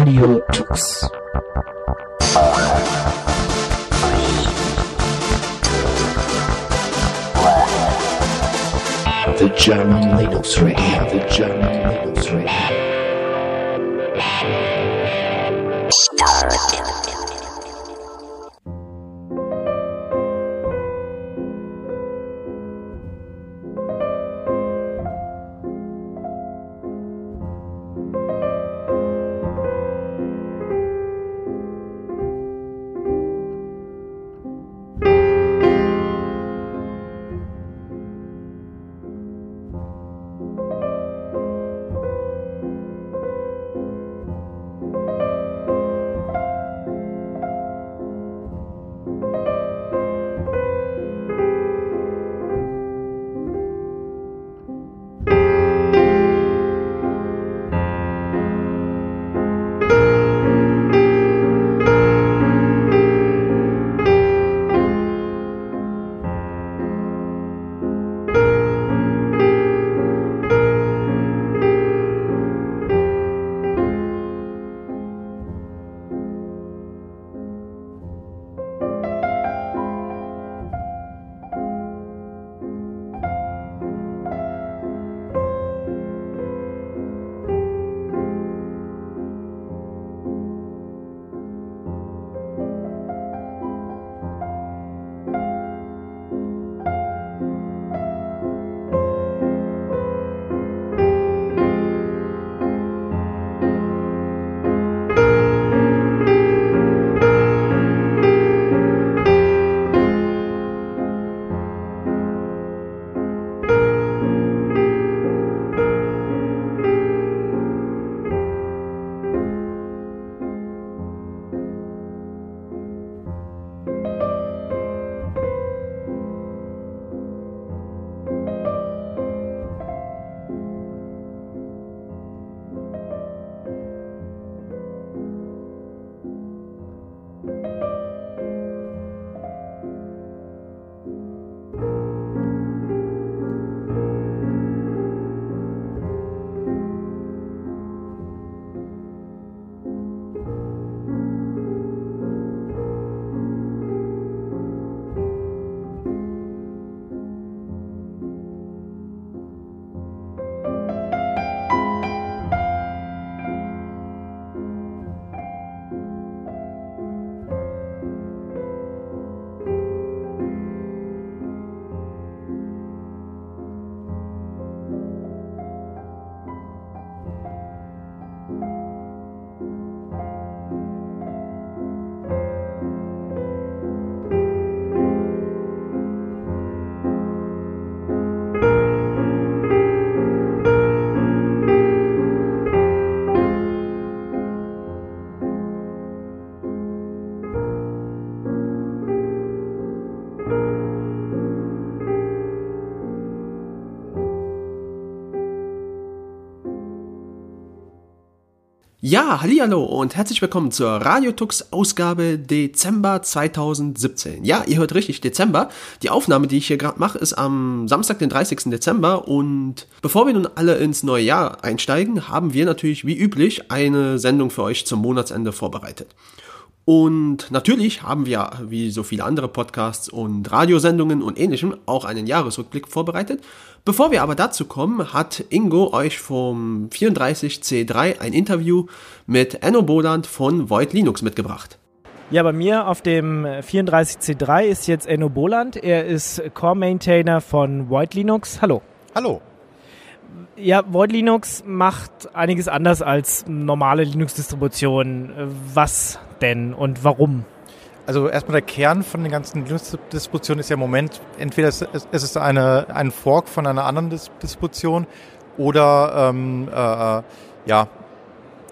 Radio Tux. The German Linux Radio, the German Linux Radio. Ja, hallo und herzlich willkommen zur Radiotux Ausgabe Dezember 2017. Ja, ihr hört richtig, Dezember. Die Aufnahme, die ich hier gerade mache, ist am Samstag, den 30. Dezember und bevor wir nun alle ins neue Jahr einsteigen, haben wir natürlich wie üblich eine Sendung für euch zum Monatsende vorbereitet. Und natürlich haben wir, wie so viele andere Podcasts und Radiosendungen und ähnlichem, auch einen Jahresrückblick vorbereitet. Bevor wir aber dazu kommen, hat Ingo euch vom 34C3 ein Interview mit Enno Boland von Void Linux mitgebracht. Ja, bei mir auf dem 34C3 ist jetzt Enno Boland. Er ist Core-Maintainer von Void Linux. Hallo. Hallo. Ja, Void Linux macht einiges anders als normale Linux-Distributionen. Was denn und warum? Also erstmal der Kern von den ganzen Linux-Distributionen ist ja im Moment, entweder es ist eine, ein Fork von einer anderen Distribution oder ähm, äh, ja,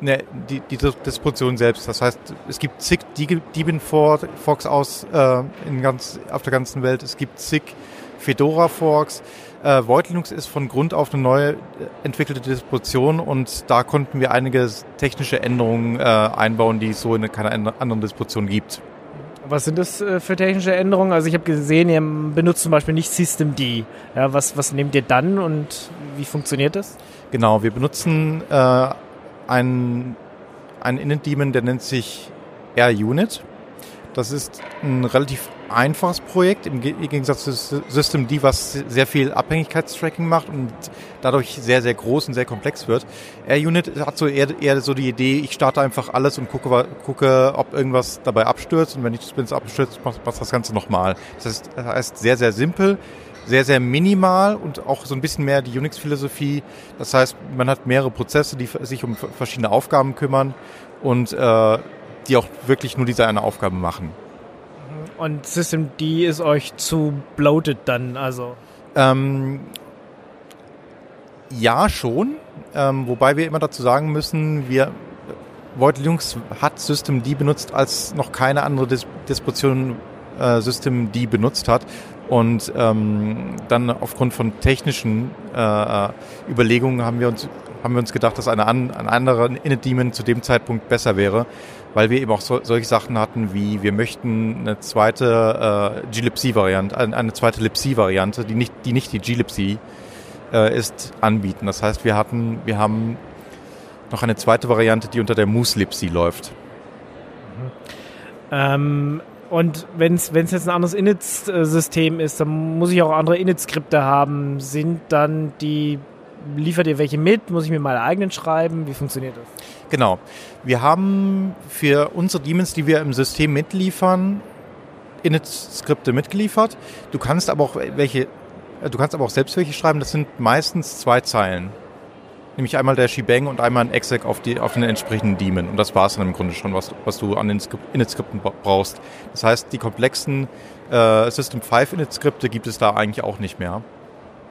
ne, die, die Distribution selbst. Das heißt, es gibt zig Debian-Forks aus äh, in ganz, auf der ganzen Welt. Es gibt zig Fedora-Forks. Äh, Void Linux ist von Grund auf eine neu entwickelte Distribution und da konnten wir einige technische Änderungen äh, einbauen, die es so in keiner anderen Distribution gibt. Was sind das äh, für technische Änderungen? Also ich habe gesehen, ihr benutzt zum Beispiel nicht Systemd. Ja, was, was nehmt ihr dann und wie funktioniert das? Genau, wir benutzen äh, ein einen Init-Daemon, der nennt sich R-Unit. Das ist ein relativ einfaches Projekt im Gegensatz zu Systemd, was sehr viel Abhängigkeitstracking macht und dadurch sehr, sehr groß und sehr komplex wird. R-Unit hat so eher, eher, so die Idee, ich starte einfach alles und gucke, gucke ob irgendwas dabei abstürzt und wenn ich es abstürzt, macht das Ganze nochmal. Das heißt, das heißt sehr, sehr simpel, sehr, sehr minimal und auch so ein bisschen mehr die Unix-Philosophie. Das heißt, man hat mehrere Prozesse, die sich um verschiedene Aufgaben kümmern und äh, die auch wirklich nur diese eine Aufgabe machen. Und Systemd ist euch zu bloated dann, also? Ähm, ja, schon. Ähm, wobei wir immer dazu sagen müssen, wir Void Linux hat Systemd benutzt, als noch keine andere Dis Distribution äh, Systemd benutzt hat. Und ähm, dann aufgrund von technischen äh, Überlegungen haben wir uns haben wir uns gedacht, dass eine, an, eine andere Init-Daemon zu dem Zeitpunkt besser wäre, weil wir eben auch so, solche Sachen hatten wie, wir möchten eine zweite äh, glibc-Variante, eine, zweite libc-Variante, die nicht die, nicht die glibc äh, ist, anbieten. Das heißt, wir hatten, wir haben noch eine zweite Variante, die unter der moose-libc läuft. Mhm. Ähm, und wenn es jetzt ein anderes Init-System ist, dann muss ich auch andere Init-Skripte haben. Sind dann die, liefert ihr welche mit? Muss ich mir meine eigenen schreiben? Wie funktioniert das? Genau. Wir haben für unsere Daemons, die wir im System mitliefern, Init-Skripte mitgeliefert. Du kannst aber auch welche, du kannst aber auch selbst welche schreiben. Das sind meistens zwei Zeilen nämlich einmal der Shebang und einmal ein exec auf, die, auf den entsprechenden Daemon. Und das war es dann im Grunde schon, was, was du an den Init-Skripten brauchst. Das heißt, die komplexen äh, System 5 Init-Skripte gibt es da eigentlich auch nicht mehr.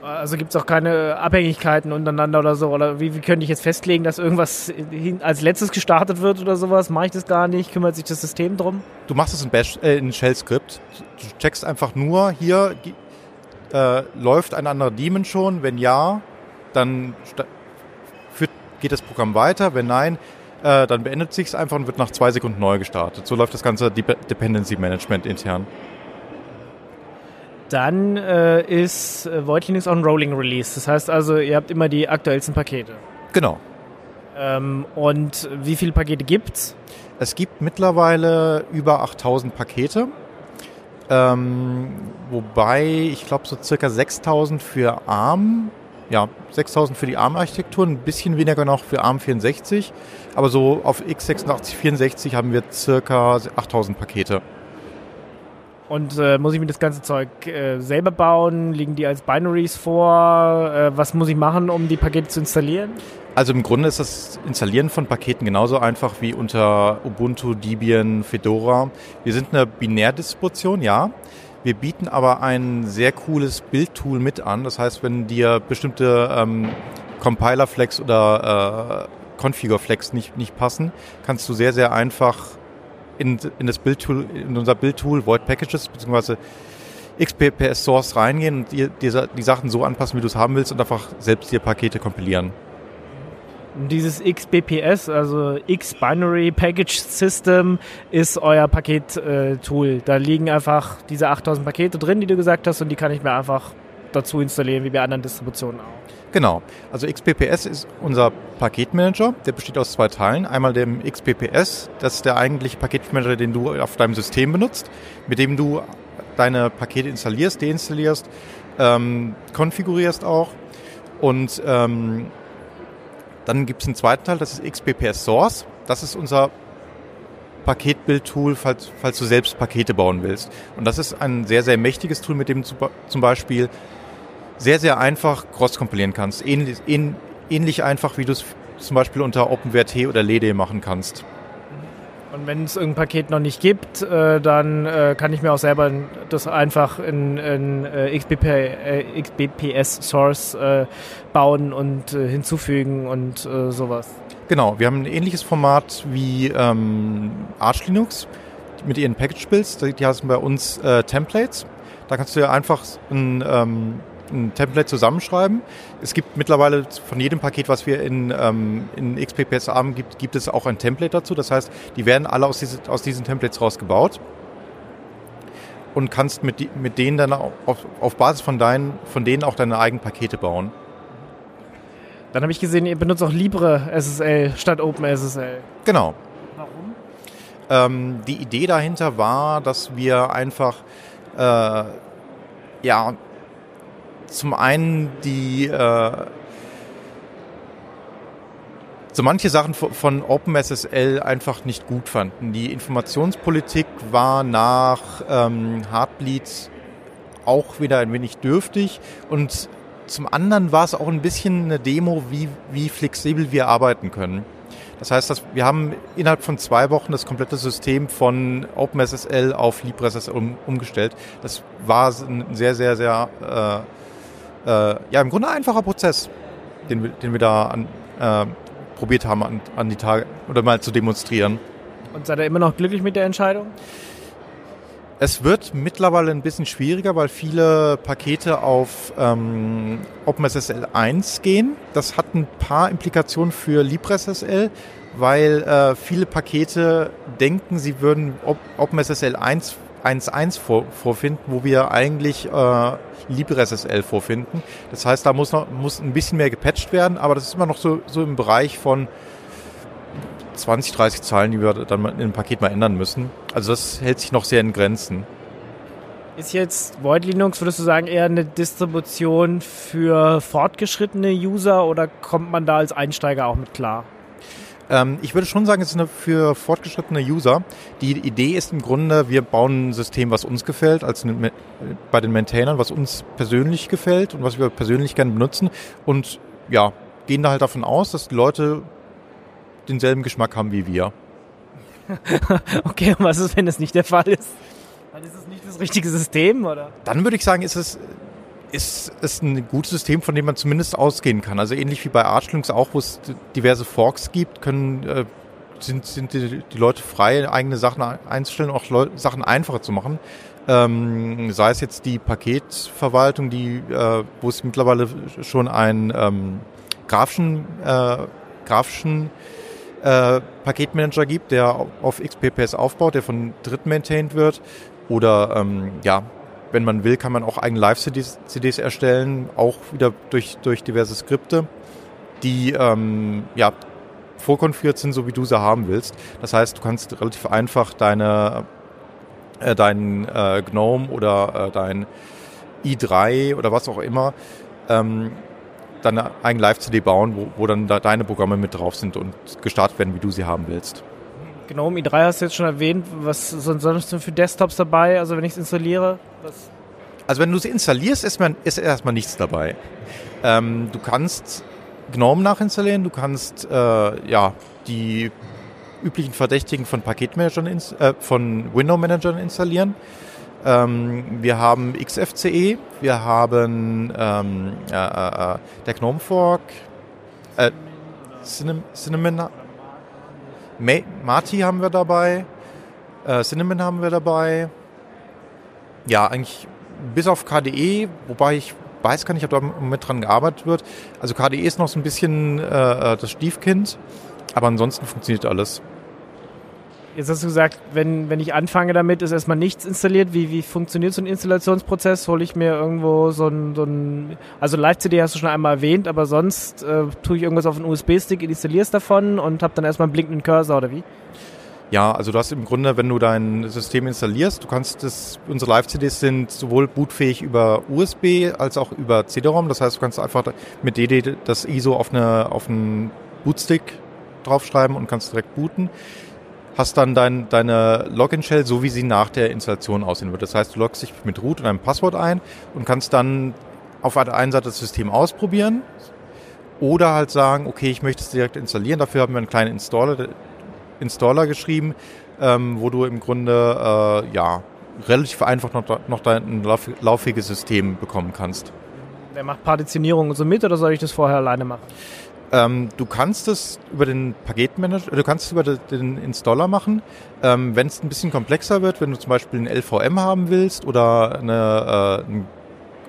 Also gibt es auch keine Abhängigkeiten untereinander oder so? Oder wie, wie könnte ich jetzt festlegen, dass irgendwas als letztes gestartet wird oder sowas? Mache ich das gar nicht? Kümmert sich das System drum? Du machst es in, Bash, äh, in Shell-Skript. Du checkst einfach nur, hier äh, läuft ein anderer Daemon schon. Wenn ja, dann geht das Programm weiter. Wenn nein, äh, dann beendet sich es einfach und wird nach zwei Sekunden neu gestartet. So läuft das ganze Dependency Management intern. Dann äh, ist äh, Void Linux auch ein Rolling Release. Das heißt also, ihr habt immer die aktuellsten Pakete. Genau. Ähm, und wie viele Pakete gibt's? Es gibt mittlerweile über 8000 Pakete. Ähm, wobei ich glaube so circa 6000 für ARM ja, 6000 für die ARM-Architektur, ein bisschen weniger noch für ARM64, aber so auf x86, 64 haben wir circa 8000 Pakete. Und äh, muss ich mir das ganze Zeug äh, selber bauen? Liegen die als Binaries vor? Äh, was muss ich machen, um die Pakete zu installieren? Also im Grunde ist das Installieren von Paketen genauso einfach wie unter Ubuntu, Debian, Fedora. Wir sind eine Binärdistribution, ja. Wir bieten aber ein sehr cooles Bildtool mit an. Das heißt, wenn dir bestimmte ähm, Compiler-Flex oder äh, Configure-Flex nicht, nicht passen, kannst du sehr, sehr einfach in, in das Bildtool, in unser Bildtool Void Packages bzw. XPPS Source reingehen und dir, dir die Sachen so anpassen, wie du es haben willst und einfach selbst dir Pakete kompilieren. Dieses XBPS, also X-Binary Package System, ist euer Paket-Tool. Äh, da liegen einfach diese 8000 Pakete drin, die du gesagt hast, und die kann ich mir einfach dazu installieren, wie bei anderen Distributionen auch. Genau. Also XPPS ist unser Paketmanager. Der besteht aus zwei Teilen. Einmal dem XPPS, das ist der eigentliche Paketmanager, den du auf deinem System benutzt, mit dem du deine Pakete installierst, deinstallierst, ähm, konfigurierst auch. Und ähm, dann gibt es einen zweiten Teil, das ist XPPS Source. Das ist unser Paketbildtool, falls, falls du selbst Pakete bauen willst. Und das ist ein sehr, sehr mächtiges Tool, mit dem zum Beispiel sehr, sehr einfach cross-kompilieren kannst. Ähnlich, ähnlich einfach, wie du es zum Beispiel unter OpenWrt oder LEDE machen kannst. Und wenn es irgendein Paket noch nicht gibt, äh, dann äh, kann ich mir auch selber das einfach in, in äh, XBP, äh, XBPS Source äh, bauen und äh, hinzufügen und sowas. Genau, wir haben ein ähnliches Format wie ähm, Arch Linux mit ihren Package-Builds. Die heißen bei uns Templates. Da kannst du ja einfach ein ähm, ein Template zusammenschreiben. Es gibt mittlerweile von jedem Paket, was wir in, ähm, in XPPS haben, gibt, gibt es auch ein Template dazu. Das heißt, die werden alle aus, diese, aus diesen Templates rausgebaut und kannst mit, mit denen dann auf, auf Basis von, deinen, von denen auch deine eigenen Pakete bauen. Dann habe ich gesehen, ihr benutzt auch Libre SSL statt OpenSSL. Genau. Warum? Ähm, die Idee dahinter war, dass wir einfach äh, ja zum einen die äh, so manche Sachen von- OpenSSL einfach nicht gut fanden. Die Informationspolitik war nach ähm, Heartbleed auch wieder ein wenig dürftig und zum anderen war es auch ein bisschen eine Demo, wie, wie flexibel wir arbeiten können. Das heißt, dass wir haben innerhalb von zwei Wochen das komplette System von OpenSSL auf LibreSSL um, umgestellt. Das war ein sehr, sehr, sehr, äh, äh, ja, im Grunde einfacher Prozess, den, wir- den wir da an, äh, probiert haben, an, an die Tage oder mal zu demonstrieren. Und seid ihr immer noch glücklich mit der Entscheidung? Es wird mittlerweile ein bisschen schwieriger, weil viele Pakete auf ähm, OpenSSL 1 gehen. Das hat ein paar Implikationen für LibreSSL, weil äh, viele Pakete denken, sie würden Op OpenSSL 1 1.1 vor, vorfinden, wo wir eigentlich äh, LibreSSL vorfinden. Das heißt, da muss noch muss ein bisschen mehr gepatcht werden, aber das ist immer noch so, so im Bereich von 20, 30 Zahlen, die wir dann in dem Paket mal ändern müssen. Also das hält sich noch sehr in Grenzen. Ist jetzt Void Linux, würdest du sagen, eher eine Distribution für fortgeschrittene User oder kommt man da als Einsteiger auch mit klar? Ähm, ich würde schon sagen, es ist eine für fortgeschrittene User. Die Idee ist im Grunde, wir bauen ein System, was uns gefällt, als bei den Maintainern, was uns persönlich gefällt und was wir persönlich gerne benutzen. Und ja, gehen da halt davon aus, dass die Leute denselben Geschmack haben wie wir. Okay, und was ist, wenn das nicht der Fall ist? Dann ist es nicht das richtige System, oder? Dann würde ich sagen, ist es ist es ein gutes System, von dem man zumindest ausgehen kann. Also ähnlich wie bei Arch Linux auch, wo es diverse Forks gibt, können äh, sind, sind die, die Leute frei, eigene Sachen einzustellen, auch Leu Sachen einfacher zu machen. Ähm, sei es jetzt die Paketverwaltung, die, äh, wo es mittlerweile schon einen ähm, grafischen, äh, grafischen äh, Paketmanager gibt, der au- auf XPPS aufbaut, der von Dritten maintained wird. Oder ähm, ja, wenn man will, kann man auch eigene Live-CDs CDs erstellen, auch wieder durch, durch diverse Skripte, die ähm, ja, vorkonfiguriert sind, so wie du sie haben willst. Das heißt, du kannst relativ einfach deine, äh, deinen äh, GNOME oder äh, dein i3 oder was auch immer ähm, deine eigene Live-CD bauen, wo, wo dann da deine Programme mit drauf sind und gestartet werden, wie du sie haben willst. GNOME i3 hast du jetzt schon erwähnt. Was sind sonst für Desktops dabei? Also wenn ich es installiere? Was? Also wenn du sie installierst, ist, man, ist erstmal nichts dabei. Ähm, du kannst GNOME nachinstallieren, du kannst äh, ja die üblichen Verdächtigen von Paketmanagern, äh, von Window-Managern installieren. Ähm, wir haben XFCE, wir haben ähm, äh, äh, äh, der GNOME Fork, äh, Cinnam Cinnamon, Marty haben wir dabei, äh, Cinnamon haben wir dabei. Ja, eigentlich bis auf KDE, wobei ich weiß gar nicht, ob da mit dran gearbeitet wird. Also KDE ist noch so ein bisschen äh, das Stiefkind, aber ansonsten funktioniert alles. Jetzt hast du gesagt, wenn, wenn ich anfange damit, ist erstmal nichts installiert. Wie, wie funktioniert so ein Installationsprozess? Hole ich mir irgendwo so ein, so ein also Live-CD hast du schon einmal erwähnt, aber sonst äh, tue ich irgendwas auf einen USB-Stick, installiere es davon und habe dann erstmal einen blinkenden Cursor oder wie? Ja, also du hast im Grunde, wenn du dein System installierst, du kannst das, unsere Live-CDs sind sowohl bootfähig über USB als auch über CD-ROM. Das heißt, du kannst einfach mit DD das ISO auf, eine, auf einen Bootstick draufschreiben und kannst direkt booten. Hast dann dein, deine Login-Shell, so wie sie nach der Installation aussehen wird. Das heißt, du loggst dich mit Root und einem Passwort ein und kannst dann auf der einen Seite das System ausprobieren oder halt sagen, okay, ich möchte es direkt installieren. Dafür haben wir einen kleinen Installer, Installer geschrieben, ähm, wo du im Grunde äh, ja relativ einfach noch, noch dein lauf, lauffähiges System bekommen kannst. Wer macht Partitionierung und so mit oder soll ich das vorher alleine machen? Ähm, du kannst es über den Paketmanager, du kannst es über den Installer machen. Ähm, wenn es ein bisschen komplexer wird, wenn du zum Beispiel ein LVM haben willst oder eine, äh, eine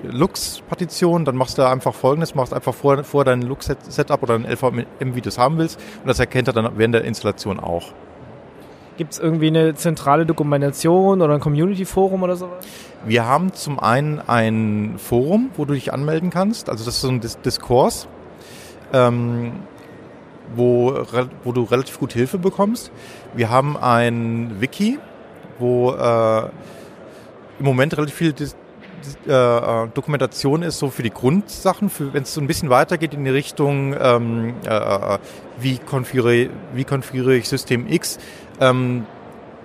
Lux-Partition, dann machst du einfach folgendes, machst einfach vor, vor dein Lux-Setup oder ein LVM, wie du es haben willst und das erkennt er dann während der Installation auch. Gibt es irgendwie eine zentrale Dokumentation oder ein Community-Forum oder sowas? Wir haben zum einen ein Forum, wo du dich anmelden kannst, also das ist so ein Dis Diskurs. Ähm, wo, wo du relativ gut Hilfe bekommst. Wir haben ein Wiki, wo äh, im Moment relativ viel Dis äh, äh, Dokumentation ist, so für die Grundsachen, wenn es so ein bisschen weitergeht in die Richtung, ähm, äh, wie, konfiguriere, wie konfiguriere ich System X, ähm,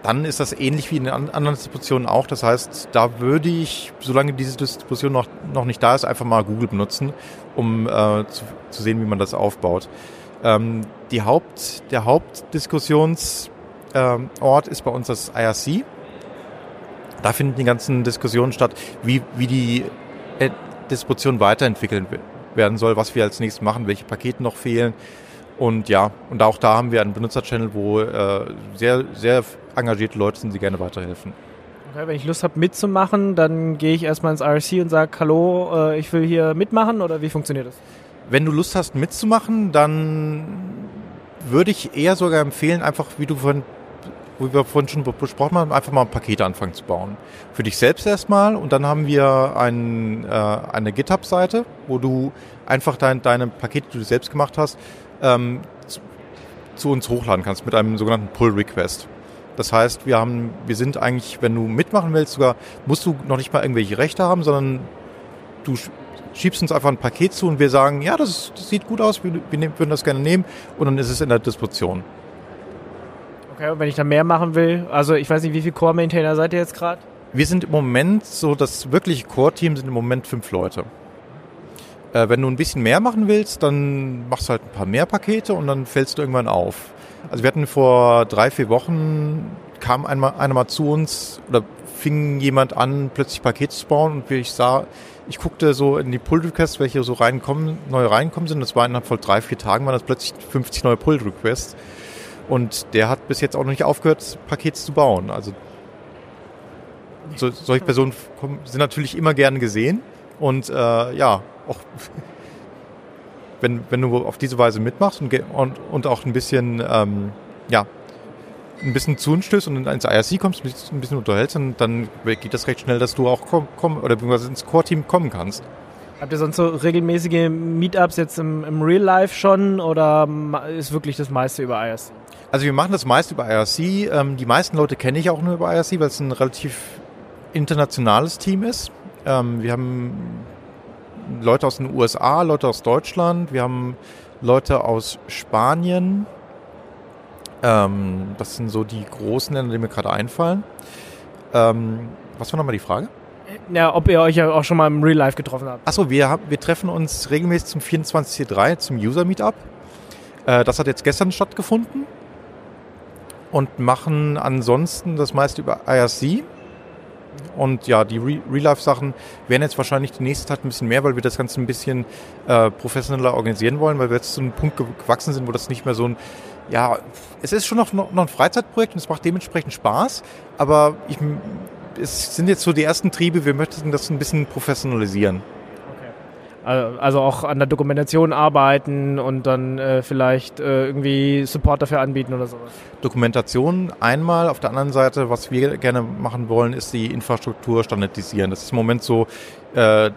dann ist das ähnlich wie in den an- anderen Distributionen auch. Das heißt, da würde ich, solange diese Distribution noch, noch nicht da ist, einfach mal Google benutzen, um äh, zu, zu sehen, wie man das aufbaut. Ähm, die Haupt, der Hauptdiskussionsort ähm, ist bei uns das IRC. Da finden die ganzen Diskussionen statt, wie, wie die äh, Distribution weiterentwickelt we- werden soll, was wir als nächstes machen, welche Pakete noch fehlen. Und ja, und auch da haben wir einen Benutzerchannel, wo äh, sehr, sehr engagierte Leute sind, die gerne weiterhelfen. Okay, wenn ich Lust habe mitzumachen, dann gehe ich erstmal ins IRC und sage, hallo, äh, ich will hier mitmachen oder wie funktioniert das? Wenn du Lust hast mitzumachen, dann würde ich eher sogar empfehlen, einfach wie du vorhin, wie wir vorhin schon besprochen haben, einfach mal Pakete anfangen zu bauen. Für dich selbst erstmal und dann haben wir ein, äh, eine GitHub-Seite, wo du einfach dein, deine Pakete, die du selbst gemacht hast, ähm, zu, zu uns hochladen kannst mit einem sogenannten Pull-Request. Das heißt, wir haben, wir sind eigentlich, wenn du mitmachen willst, sogar musst du noch nicht mal irgendwelche Rechte haben, sondern du sch- schiebst uns einfach ein Paket zu und wir sagen, ja, das, das sieht gut aus, wir, wir würden das gerne nehmen und dann ist es in der Distribution. Okay, und wenn ich da mehr machen will, also ich weiß nicht, wie viel Core-Maintainer seid ihr jetzt gerade? Wir sind im Moment so, das wirkliche Core-Team sind im Moment fünf Leute. Äh, wenn du ein bisschen mehr machen willst, dann machst du halt ein paar mehr Pakete und dann fällst du irgendwann auf. Also wir hatten vor drei, vier Wochen, kam einmal, einer mal zu uns oder fing jemand an, plötzlich Pakete zu bauen und ich sah, ich guckte so in die Pull-Requests, welche so reinkommen, neu reinkommen sind. Das war innerhalb von drei, vier Tagen, waren das plötzlich 50 neue Pull-Requests. Und der hat bis jetzt auch noch nicht aufgehört, Pakete zu bauen. Also so, solche Personen sind natürlich immer gerne gesehen. Und äh, ja, auch wenn, wenn du auf diese Weise mitmachst und, und, und auch ein bisschen, ähm, ja, ein bisschen zu uns stößt und ins IRC kommst, ein bisschen, unterhältst, dann, dann geht das recht schnell, dass du auch komm, komm, oder beziehungsweise ins Core-Team kommen kannst. Habt ihr sonst so regelmäßige Meetups jetzt im, im Real Life schon oder ma- ist wirklich das meiste über IRC? Also wir machen das meist über IRC. Ähm, die meisten Leute kenne ich auch nur über IRC, weil es ein relativ internationales Team ist. Ähm, wir haben Leute aus den USA, Leute aus Deutschland, wir haben Leute aus Spanien. Ähm, das sind so die großen Länder, die mir gerade einfallen. Ähm, was war nochmal die Frage? Ja, ob ihr euch ja auch schon mal im Real Life getroffen habt. Achso, wir, haben- wir treffen uns regelmäßig zum 24.3 zum User Meetup. Äh, das hat jetzt gestern stattgefunden. Und machen ansonsten das meiste über IRC. Und ja, die Re- Real-Life-Sachen werden jetzt wahrscheinlich die nächste Zeit ein bisschen mehr, weil wir das Ganze ein bisschen äh, professioneller organisieren wollen, weil wir jetzt zu einem Punkt ge- gewachsen sind, wo das nicht mehr so ein, ja, es ist schon noch, noch noch ein Freizeitprojekt und es macht dementsprechend Spaß, aber ich, es sind jetzt so die ersten Triebe, wir möchten das ein bisschen professionalisieren. Also also auch an der Dokumentation arbeiten und dann äh, vielleicht äh, irgendwie Support dafür anbieten oder sowas. Dokumentation einmal, auf der anderen Seite, was wir gerne machen wollen, ist die Infrastruktur standardisieren. Das ist im Moment so, äh,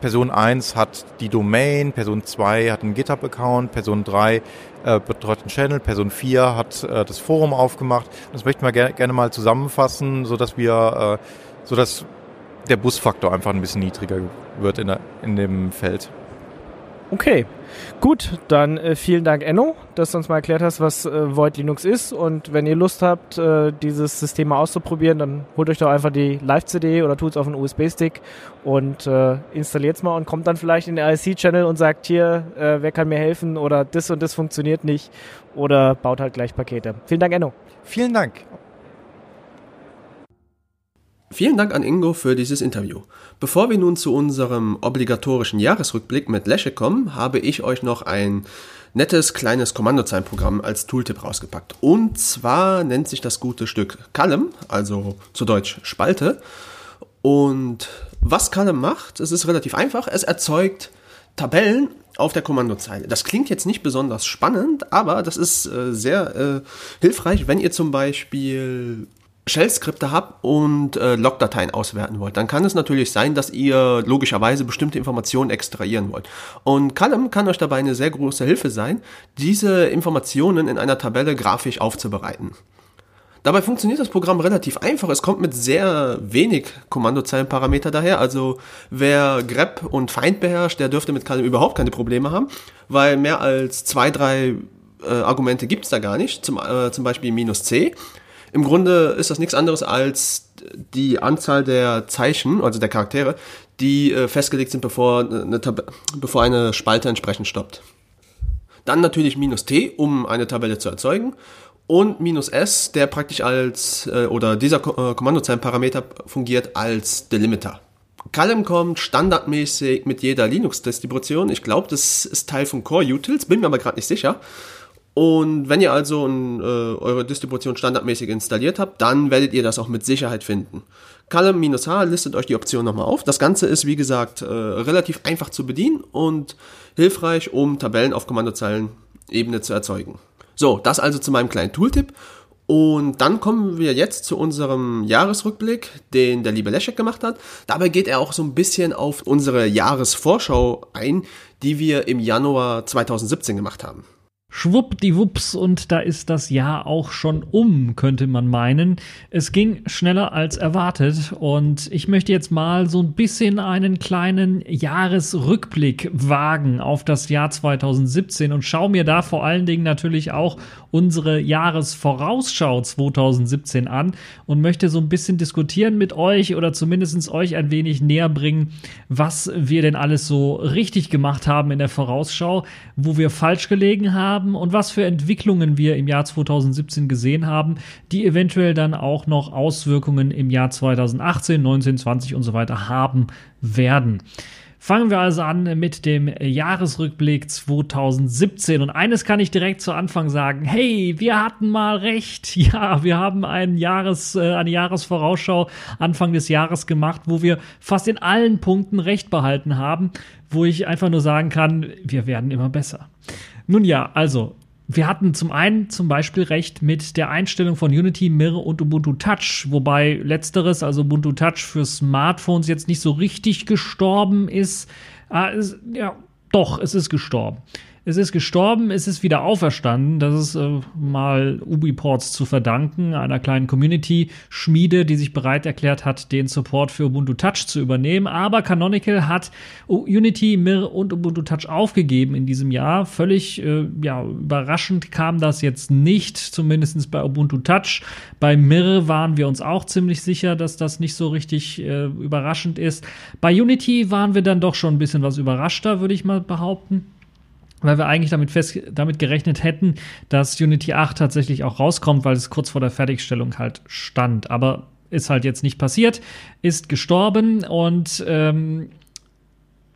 Person 1 hat die Domain, Person 2 hat einen GitHub-Account, Person 3 äh, betreut den Channel, Person 4 hat äh, das Forum aufgemacht. Das möchten wir ger gerne mal zusammenfassen, sodass wir, äh, sodass der Busfaktor einfach ein bisschen niedriger wird in, der, in dem Feld. Okay, gut, dann äh, vielen Dank Enno, dass du uns mal erklärt hast, was äh, Void Linux ist und wenn ihr Lust habt, äh, dieses System mal auszuprobieren, dann holt euch doch einfach die Live-CD oder tut es auf einen USB-Stick und äh, installiert es mal und kommt dann vielleicht in den IC-Channel und sagt hier, äh, wer kann mir helfen oder das und das funktioniert nicht oder baut halt gleich Pakete. Vielen Dank Enno. Vielen Dank. Vielen Dank an Ingo für dieses Interview. Bevor wir nun zu unserem obligatorischen Jahresrückblick mit Lesche kommen, habe ich euch noch ein nettes kleines Kommandozeilenprogramm als Tooltip rausgepackt. Und zwar nennt sich das gute Stück Column, also zu Deutsch Spalte. Und was Column macht, es ist relativ einfach, es erzeugt Tabellen auf der Kommandozeile. Das klingt jetzt nicht besonders spannend, aber das ist äh, sehr äh, hilfreich, wenn ihr zum Beispiel Shell-Skripte habt und äh, Logdateien auswerten wollt, dann kann es natürlich sein, dass ihr logischerweise bestimmte Informationen extrahieren wollt. Und Column kann euch dabei eine sehr große Hilfe sein, diese Informationen in einer Tabelle grafisch aufzubereiten. Dabei funktioniert das Programm relativ einfach. Es kommt mit sehr wenig Kommandozeilenparameter daher. Also wer grep und Feind beherrscht, der dürfte mit Column überhaupt keine Probleme haben, weil mehr als zwei, drei äh, Argumente gibt's da gar nicht. Zum, äh, zum Beispiel minus C. Im Grunde ist das nichts anderes als die Anzahl der Zeichen, also der Charaktere, die äh, festgelegt sind, bevor eine, bevor eine Spalte entsprechend stoppt. Dann natürlich minus t, um eine Tabelle zu erzeugen. Und minus s, der praktisch als, äh, oder dieser äh, Kommandozeilenparameter fungiert als Delimiter. Column kommt standardmäßig mit jeder Linux-Distribution. Ich glaube, das ist Teil von Core Utils, bin mir aber gerade nicht sicher. Und wenn ihr also ein, äh, eure Distribution standardmäßig installiert habt, dann werdet ihr das auch mit Sicherheit finden. Column-H listet euch die Option nochmal auf. Das Ganze ist, wie gesagt, äh, relativ einfach zu bedienen und hilfreich, um Tabellen auf Kommandozeilen-Ebene zu erzeugen. So, das also zu meinem kleinen Tooltip. Und dann kommen wir jetzt zu unserem Jahresrückblick, den der liebe Leszek gemacht hat. Dabei geht er auch so ein bisschen auf unsere Jahresvorschau ein, die wir im Januar 2017 gemacht haben. Schwuppdiwupps und da ist das Jahr auch schon um, könnte man meinen. Es ging schneller als erwartet und ich möchte jetzt mal so ein bisschen einen kleinen Jahresrückblick wagen auf das Jahr 2017 und schaue mir da vor allen Dingen natürlich auch unsere Jahresvorausschau 2017 an und möchte so ein bisschen diskutieren mit euch oder zumindest euch ein wenig näher bringen, was wir denn alles so richtig gemacht haben in der Vorausschau, wo wir falsch gelegen haben haben und was für Entwicklungen wir im Jahr 2017 gesehen haben, die eventuell dann auch noch Auswirkungen im Jahr 2018, 19, 20 und so weiter haben werden. Fangen wir also an mit dem Jahresrückblick 2017. Und eines kann ich direkt zu Anfang sagen. Hey, wir hatten mal recht. Ja, wir haben einen Jahres, äh, eine Jahresvorausschau Anfang des Jahres gemacht, wo wir fast in allen Punkten recht behalten haben, wo ich einfach nur sagen kann, wir werden immer besser. Nun ja, also wir hatten zum einen zum Beispiel recht mit der Einstellung von Unity, Mirror und Ubuntu Touch, wobei letzteres, also Ubuntu Touch für Smartphones jetzt nicht so richtig gestorben ist. Ah, es, ja, doch, es ist gestorben. Es ist gestorben, es ist wieder auferstanden. Das ist äh, mal Ubiports zu verdanken, einer kleinen Community-Schmiede, die sich bereit erklärt hat, den Support für Ubuntu Touch zu übernehmen. Aber Canonical hat Unity, Mir und Ubuntu Touch aufgegeben in diesem Jahr. Völlig äh, ja, überraschend kam das jetzt nicht, zumindest bei Ubuntu Touch. Bei Mir waren wir uns auch ziemlich sicher, dass das nicht so richtig äh, überraschend ist. Bei Unity waren wir dann doch schon ein bisschen was überraschter, würde ich mal behaupten weil wir eigentlich damit, fest, damit gerechnet hätten, dass Unity 8 tatsächlich auch rauskommt, weil es kurz vor der Fertigstellung halt stand. Aber ist halt jetzt nicht passiert, ist gestorben und ähm,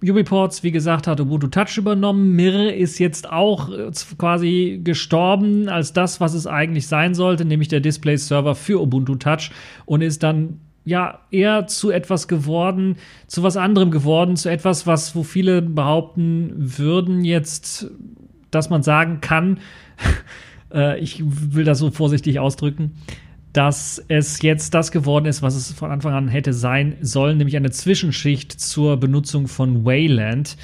Ubiports, wie gesagt, hat Ubuntu Touch übernommen. Mir ist jetzt auch äh, quasi gestorben als das, was es eigentlich sein sollte, nämlich der Display-Server für Ubuntu Touch und ist dann ja eher zu etwas geworden, zu was anderem geworden, zu etwas, was, wo viele behaupten würden jetzt, dass man sagen kann, äh, ich will das so vorsichtig ausdrücken, dass es jetzt das geworden ist, was es von Anfang an hätte sein sollen, nämlich eine Zwischenschicht zur Benutzung von Wayland.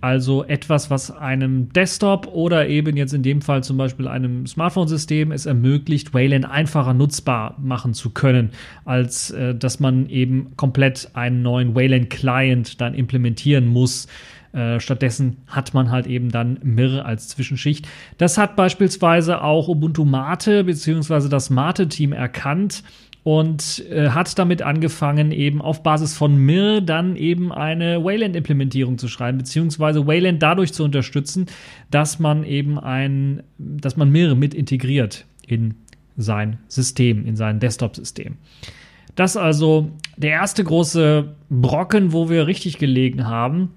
Also etwas, was einem Desktop oder eben jetzt in dem Fall zum Beispiel einem Smartphone-System es ermöglicht, Wayland einfacher nutzbar machen zu können, als äh, dass man eben komplett einen neuen Wayland-Client dann implementieren muss. Äh, stattdessen hat man halt eben dann Mir als Zwischenschicht. Das hat beispielsweise auch Ubuntu Mate bzw. das Mate-Team erkannt und äh, hat damit angefangen, eben auf Basis von Mir dann eben eine Wayland-Implementierung zu schreiben, beziehungsweise Wayland dadurch zu unterstützen, dass man eben ein, dass man Mir mit integriert in sein System, in sein Desktop-System. Das also der erste große Brocken, wo wir richtig gelegen haben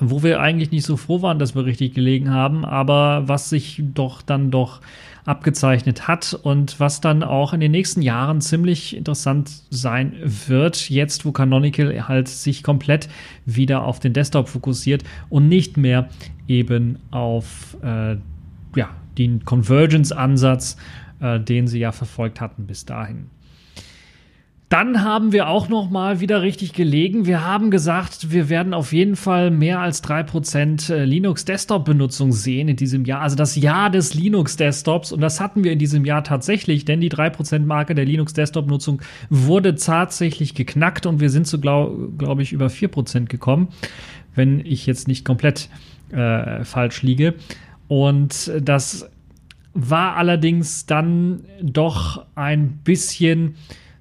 wo wir eigentlich nicht so froh waren, dass wir richtig gelegen haben, aber was sich doch dann doch abgezeichnet hat und was dann auch in den nächsten Jahren ziemlich interessant sein wird, jetzt wo Canonical halt sich komplett wieder auf den Desktop fokussiert und nicht mehr eben auf äh, ja, den Convergence-Ansatz, äh, den sie ja verfolgt hatten bis dahin. Dann haben wir auch noch mal wieder richtig gelegen. Wir haben gesagt, wir werden auf jeden Fall mehr als 3% äh, Linux Desktop Benutzung sehen in diesem Jahr. Also das Jahr des Linux Desktops. Und das hatten wir in diesem Jahr tatsächlich, denn die 3% Marke der Linux Desktop Nutzung wurde tatsächlich geknackt und wir sind so, glaube glaub ich, über 4% gekommen, wenn ich jetzt nicht komplett äh, falsch liege. Und das war allerdings dann doch ein bisschen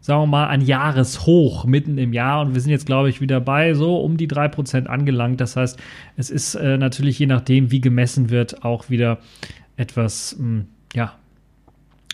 sagen wir mal, ein Jahreshoch mitten im Jahr und wir sind jetzt, glaube ich, wieder bei so um die 3% angelangt. Das heißt, es ist äh, natürlich je nachdem, wie gemessen wird, auch wieder etwas, mh, hm, ja,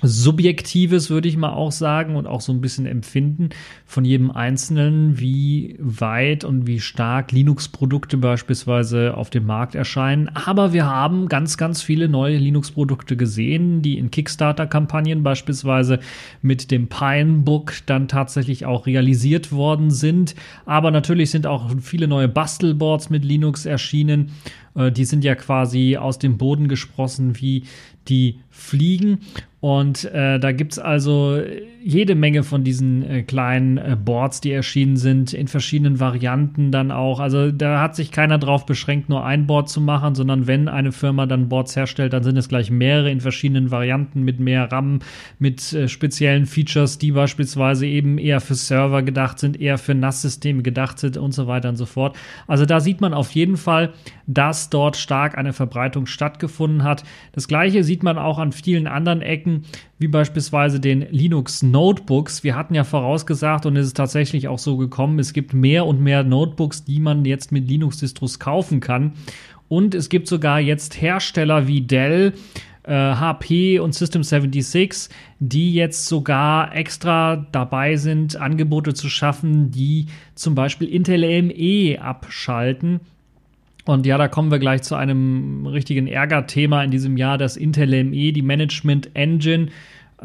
Subjektives, würde ich mal auch sagen, und auch so ein bisschen Empfinden von jedem Einzelnen, wie weit und wie stark Linux-Produkte beispielsweise auf dem Markt erscheinen. Aber wir haben ganz, ganz viele neue Linux-Produkte gesehen, die in Kickstarter-Kampagnen beispielsweise mit dem Pinebook dann tatsächlich auch realisiert worden sind. Aber natürlich sind auch viele neue Bastelboards mit Linux erschienen. Äh, die sind ja quasi aus dem Boden gesprossen wie die Fliegen. Und äh, da gibt es also jede Menge von diesen äh, kleinen äh, Boards, die erschienen sind, in verschiedenen Varianten dann auch. Also da hat sich keiner drauf beschränkt, nur ein Board zu machen, sondern wenn eine Firma dann Boards herstellt, dann sind es gleich mehrere in verschiedenen Varianten mit mehr RAM, mit äh, speziellen Features, die beispielsweise eben eher für Server gedacht sind, eher für NAS-Systeme gedacht sind und so weiter und so fort. Also da sieht man auf jeden Fall, dass dort stark eine Verbreitung stattgefunden hat. Das gleiche sieht man auch an vielen anderen Ecken wie beispielsweise den Linux Notebooks. Wir hatten ja vorausgesagt und es ist tatsächlich auch so gekommen, es gibt mehr und mehr Notebooks, die man jetzt mit Linux-Distros kaufen kann. Und es gibt sogar jetzt Hersteller wie Dell, äh, HP und System 76, die jetzt sogar extra dabei sind, Angebote zu schaffen, die zum Beispiel Intel AME abschalten. Und ja, da kommen wir gleich zu einem richtigen Ärgerthema in diesem Jahr, das Intel AME, die Management Engine.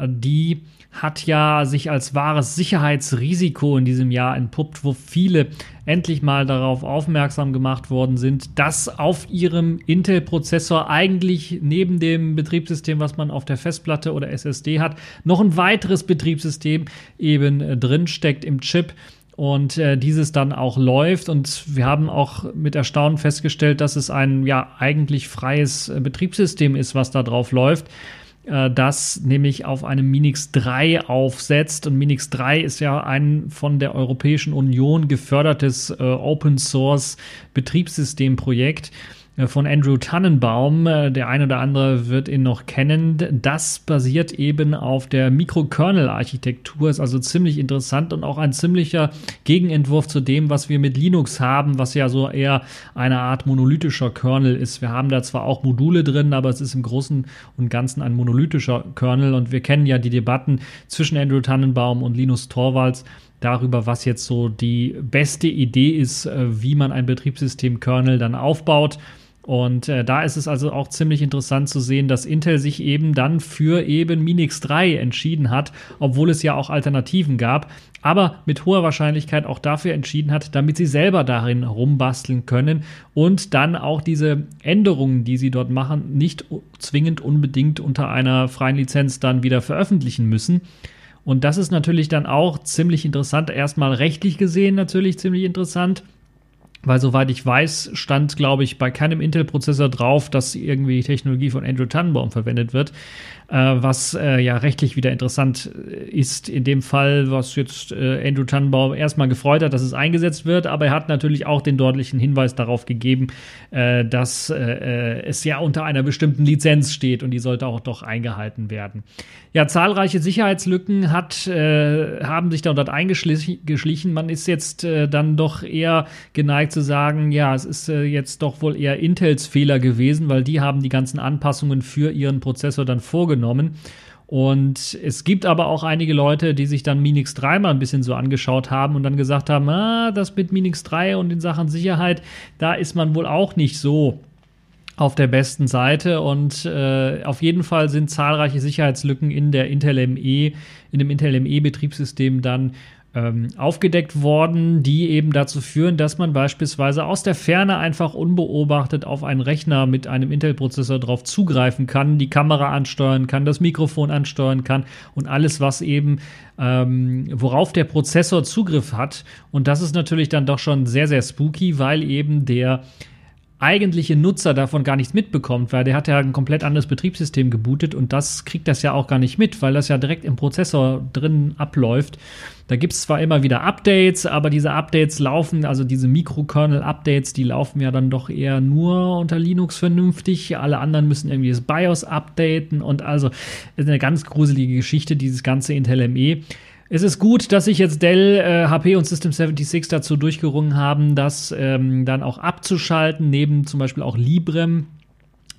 Die hat ja sich als wahres Sicherheitsrisiko in diesem Jahr entpuppt, wo viele endlich mal darauf aufmerksam gemacht worden sind, dass auf ihrem Intel-Prozessor eigentlich neben dem Betriebssystem, was man auf der Festplatte oder SSD hat, noch ein weiteres Betriebssystem eben äh, drin steckt im Chip und äh, dieses dann auch läuft. Und wir haben auch mit Erstaunen festgestellt, dass es ein ja eigentlich freies äh, Betriebssystem ist, was da drauf läuft. Äh, das nämlich auf einem Minix 3 aufsetzt. Und Minix 3 ist ja ein von der Europäischen Union gefördertes äh, Open Source Betriebssystemprojekt. Äh, von Andrew Tannenbaum. Äh, der eine oder andere wird ihn noch kennen. Das basiert eben auf der Mikrokernel-Architektur, ist also ziemlich interessant und auch ein ziemlicher Gegenentwurf zu dem, was wir mit Linux haben, was ja so eher eine Art monolithischer Kernel ist. Wir haben da zwar auch Module drin, aber es ist im Großen und Ganzen ein monolithischer Kernel und wir kennen ja die Debatten zwischen Andrew Tannenbaum und Linus Torvalds darüber, was jetzt so die beste Idee ist, äh, wie man ein Betriebssystem-Kernel dann aufbaut. Und äh, da ist es also auch ziemlich interessant zu sehen, dass Intel sich eben dann für eben Minix 3 entschieden hat, obwohl es ja auch Alternativen gab, aber mit hoher Wahrscheinlichkeit auch dafür entschieden hat, damit sie selber darin rumbasteln können und dann auch diese Änderungen, die sie dort machen, nicht zwingend unbedingt unter einer freien Lizenz dann wieder veröffentlichen müssen. Und das ist natürlich dann auch ziemlich interessant, erstmal rechtlich gesehen natürlich ziemlich interessant weil soweit ich weiß, stand, glaube ich, bei keinem Intel-Prozessor drauf, dass irgendwie Technologie von Andrew Tannenbaum verwendet wird äh, was äh, ja rechtlich wieder interessant äh, ist. In dem Fall, was jetzt äh, Andrew Tannenbaum erstmal gefreut hat, dass es eingesetzt wird, aber er hat natürlich auch den deutlichen Hinweis darauf gegeben, äh, dass äh, es ja unter einer bestimmten Lizenz steht und die sollte auch doch eingehalten werden. Ja, zahlreiche Sicherheitslücken hat, haben sich dort eingeschlichen. Man ist jetzt dann doch eher geneigt zu sagen, ja, es ist jetzt doch wohl eher Intels Fehler gewesen, weil die haben die ganzen Anpassungen für ihren Prozessor dann vorgenommen genommen. Und es gibt aber auch einige Leute, die sich dann Minix 3 mal ein bisschen so angeschaut haben und dann gesagt haben, ah, das mit Minix 3 und in Sachen Sicherheit, da ist man wohl auch nicht so auf der besten Seite und äh, auf jeden Fall sind zahlreiche Sicherheitslücken in der Intel ME, in dem Intel ME Betriebssystem dann äh, ähm, aufgedeckt worden, die eben dazu führen, dass man beispielsweise aus der Ferne einfach unbeobachtet auf einen Rechner mit einem Intel-Prozessor drauf zugreifen kann, die Kamera ansteuern kann, das Mikrofon ansteuern kann und alles, was eben ähm, worauf der Prozessor Zugriff hat. Und das ist natürlich dann doch schon sehr, sehr spooky, weil eben der eigentliche Nutzer davon gar nichts mitbekommt, weil der hat ja ein komplett anderes Betriebssystem gebootet und das kriegt das ja auch gar nicht mit, weil das ja direkt im Prozessor drin abläuft. Da gibt es zwar immer wieder Updates, aber diese Updates laufen, also diese Mikrokernel-Updates, die laufen ja dann doch eher nur unter Linux vernünftig. Alle anderen müssen irgendwie das BIOS updaten und also ist eine ganz gruselige Geschichte, dieses ganze Intel ME. Es ist gut, dass sich jetzt Dell, äh, HP und System 76 dazu durchgerungen haben, das ähm, dann auch abzuschalten, neben zum Beispiel auch Librem.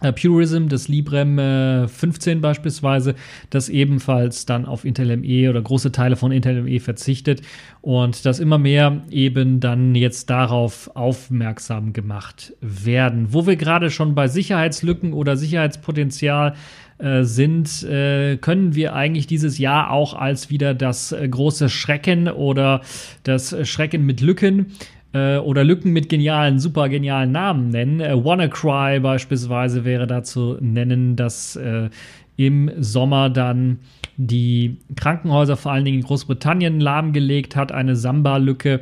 Äh, Purism, das Librem äh, 15 beispielsweise, das ebenfalls dann auf Intel ME oder große Teile von Intel ME verzichtet und dass immer mehr eben dann jetzt darauf aufmerksam gemacht werden. Wo wir gerade schon bei Sicherheitslücken oder Sicherheitspotenzial äh, sind, äh, können wir eigentlich dieses Jahr auch als wieder das große Schrecken oder das Schrecken mit Lücken äh, oder Lücken mit genialen, super genialen Namen nennen. Äh, WannaCry beispielsweise wäre dazu nennen, dass äh, im Sommer dann die Krankenhäuser vor allen Dingen in Großbritannien lahmgelegt hat, eine Samba-Lücke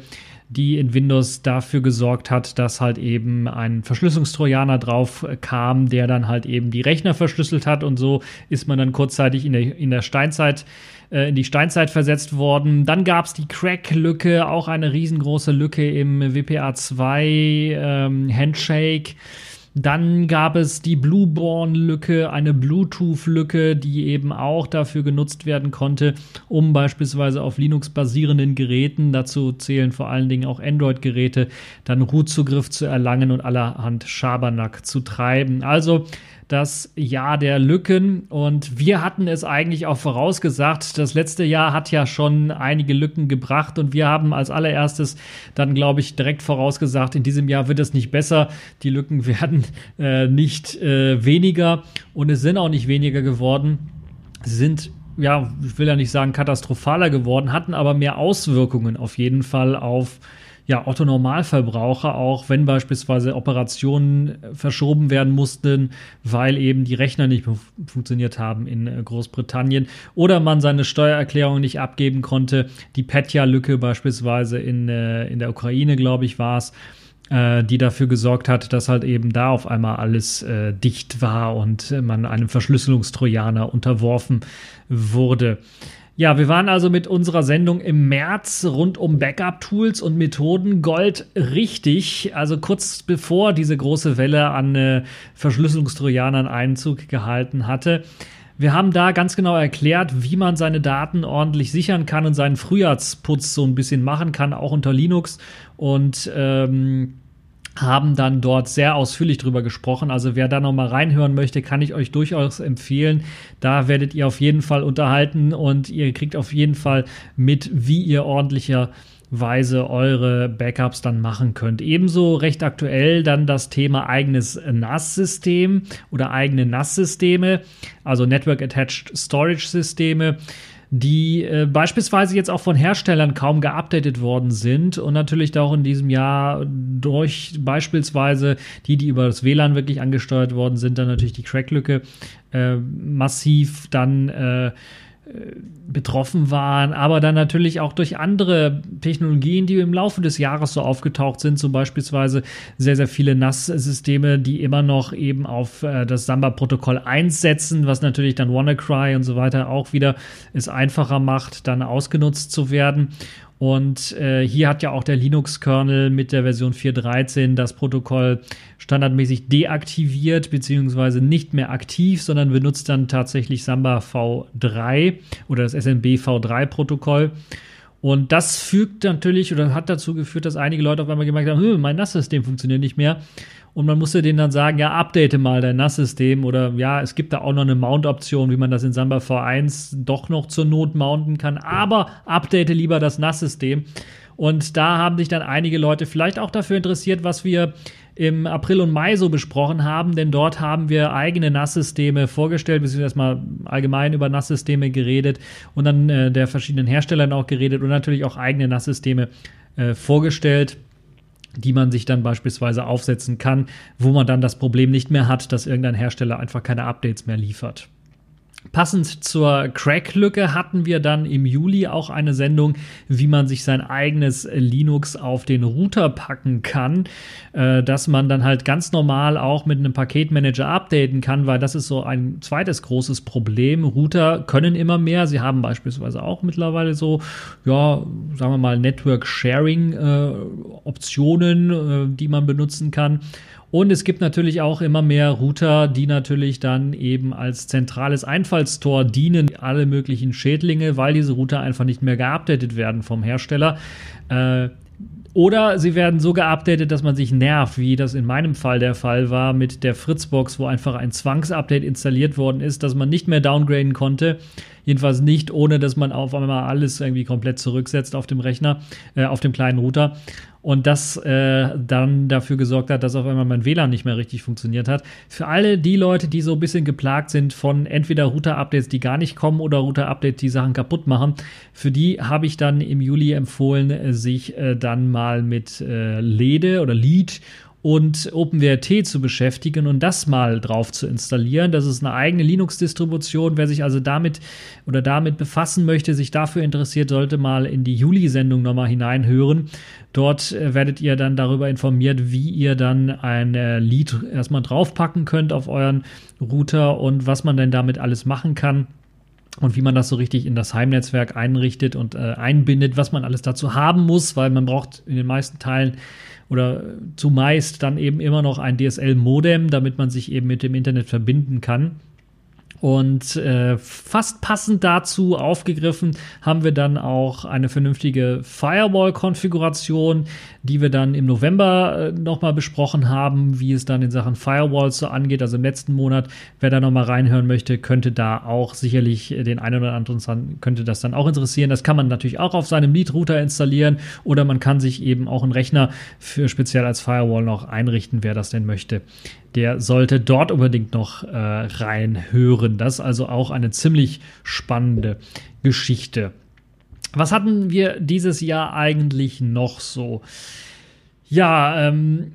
die in Windows dafür gesorgt hat, dass halt eben ein Verschlüsselungstrojaner drauf kam, der dann halt eben die Rechner verschlüsselt hat und so ist man dann kurzzeitig in der, in der Steinzeit äh, in die Steinzeit versetzt worden. Dann gab es die Crack-Lücke, auch eine riesengroße Lücke im WPA2 ähm, Handshake. Dann gab es die Blueborn-Lücke, eine Bluetooth-Lücke, die eben auch dafür genutzt werden konnte, um beispielsweise auf Linux basierenden Geräten, dazu zählen vor allen Dingen auch Android-Geräte, dann Root-Zugriff zu erlangen und allerhand Schabernack zu treiben. Also das Jahr der Lücken. Und wir hatten es eigentlich auch vorausgesagt. Das letzte Jahr hat ja schon einige Lücken gebracht und wir haben als allererstes dann, glaube ich, direkt vorausgesagt, in diesem Jahr wird es nicht besser. Die Lücken werden äh, nicht äh, weniger und es sind auch nicht weniger geworden. Sie sind ja, ich will ja nicht sagen katastrophaler geworden, hatten aber mehr Auswirkungen auf jeden Fall auf ja, Otto Normalverbraucher auch, wenn beispielsweise Operationen verschoben werden mussten, weil eben die Rechner nicht funktioniert haben in äh, Großbritannien oder man seine Steuererklärung nicht abgeben konnte. Die Petya-Lücke beispielsweise in, äh, in der Ukraine, glaube ich, war es die dafür gesorgt hat, dass halt eben da auf einmal alles äh, dicht war und man einem Verschlüsselungstrojaner unterworfen wurde. Ja, wir waren also mit unserer Sendung im März rund um Backup-Tools und Methoden Gold richtig. Also kurz bevor diese große Welle an äh, Verschlüsselungstrojanern Einzug gehalten hatte. Wir haben da ganz genau erklärt, wie man seine Daten ordentlich sichern kann und seinen Frühjahrsputz so ein bisschen machen kann, auch unter Linux. Und ähm, haben dann dort sehr ausführlich drüber gesprochen. Also wer da noch mal reinhören möchte, kann ich euch durchaus empfehlen. Da werdet ihr auf jeden Fall unterhalten und ihr kriegt auf jeden Fall mit, wie ihr ordentlicher Weise eure Backups dann machen könnt. Ebenso recht aktuell dann das Thema eigenes NAS-System oder eigene NAS-Systeme, also Network Attached Storage Systeme die äh, beispielsweise jetzt auch von Herstellern kaum geupdatet worden sind und natürlich auch in diesem Jahr durch beispielsweise die, die über das WLAN wirklich angesteuert worden sind, dann natürlich die Cracklücke äh, massiv dann äh, betroffen waren, aber dann natürlich auch durch andere Technologien, die im Laufe des Jahres so aufgetaucht sind, zum beispielsweise sehr, sehr viele NAS-Systeme, die immer noch eben auf äh, das Samba-Protokoll einsetzen, was natürlich dann WannaCry und so weiter auch wieder es einfacher macht, dann ausgenutzt zu werden. Und äh, hier hat ja auch der Linux-Kernel mit der Version 4.13 das Protokoll standardmäßig deaktiviert, beziehungsweise nicht mehr aktiv, sondern benutzt dann tatsächlich Samba V3 oder das SMB V3-Protokoll. Und das fügt natürlich oder hat dazu geführt, dass einige Leute auf einmal gemerkt haben, hm, mein NAS-System funktioniert nicht mehr und man musste denen dann sagen, ja, update mal dein NAS-System oder ja, es gibt da auch noch eine Mount-Option, wie man das in Samba V1 doch noch zur Not mounten kann, aber update lieber das NAS-System. Und da haben sich dann einige Leute vielleicht auch dafür interessiert, was wir im April und Mai so besprochen haben, denn dort haben wir eigene NAS-Systeme vorgestellt, beziehungsweise erstmal allgemein über NAS-Systeme geredet und dann äh, der verschiedenen Herstellern auch geredet und natürlich auch eigene NAS-Systeme äh, vorgestellt die man sich dann beispielsweise aufsetzen kann, wo man dann das Problem nicht mehr hat, dass irgendein Hersteller einfach keine Updates mehr liefert. Passend zur Crack-Lücke hatten wir dann im Juli auch eine Sendung, wie man sich sein eigenes Linux auf den Router packen kann, äh, dass man dann halt ganz normal auch mit einem Paketmanager updaten kann, weil das ist so ein zweites großes Problem. Router können immer mehr. Sie haben beispielsweise auch mittlerweile so, ja, sagen wir mal, Network-Sharing-Optionen, äh, äh, die man benutzen kann. Und es gibt natürlich auch immer mehr Router, die natürlich dann eben als zentrales Einfallstor dienen, alle möglichen Schädlinge, weil diese Router einfach nicht mehr geupdatet werden vom Hersteller. Äh, oder sie werden so geupdatet, dass man sich nervt, wie das in meinem Fall der Fall war mit der Fritzbox, wo einfach ein Zwangsupdate installiert worden ist, dass man nicht mehr downgraden konnte. Jedenfalls nicht, ohne dass man auf einmal alles irgendwie komplett zurücksetzt auf dem Rechner, äh, auf dem kleinen Router und das äh, dann dafür gesorgt hat, dass auf einmal mein WLAN nicht mehr richtig funktioniert hat. Für alle die Leute, die so ein bisschen geplagt sind von entweder Router-Updates, die gar nicht kommen oder Router-Updates, die Sachen kaputt machen, für die habe ich dann im Juli empfohlen, sich äh, dann mal mit äh, Lede oder Lead und OpenWRT zu beschäftigen und das mal drauf zu installieren. Das ist eine eigene Linux-Distribution. Wer sich also damit oder damit befassen möchte, sich dafür interessiert, sollte mal in die Juli-Sendung nochmal hineinhören. Dort äh, werdet ihr dann darüber informiert, wie ihr dann ein äh, Lied erstmal draufpacken könnt auf euren Router und was man denn damit alles machen kann und wie man das so richtig in das Heimnetzwerk einrichtet und äh, einbindet, was man alles dazu haben muss, weil man braucht in den meisten Teilen oder zumeist dann eben immer noch ein DSL-Modem, damit man sich eben mit dem Internet verbinden kann. Und äh, fast passend dazu aufgegriffen haben wir dann auch eine vernünftige Firewall-Konfiguration, die wir dann im November äh, nochmal besprochen haben, wie es dann in Sachen Firewalls so angeht. Also im letzten Monat, wer da nochmal reinhören möchte, könnte da auch sicherlich den einen oder anderen könnte das dann auch interessieren. Das kann man natürlich auch auf seinem Lead-Router installieren oder man kann sich eben auch einen Rechner für speziell als Firewall noch einrichten, wer das denn möchte der sollte dort unbedingt noch äh, reinhören. Das ist also auch eine ziemlich spannende Geschichte. Was hatten wir dieses Jahr eigentlich noch so? Ja, ähm,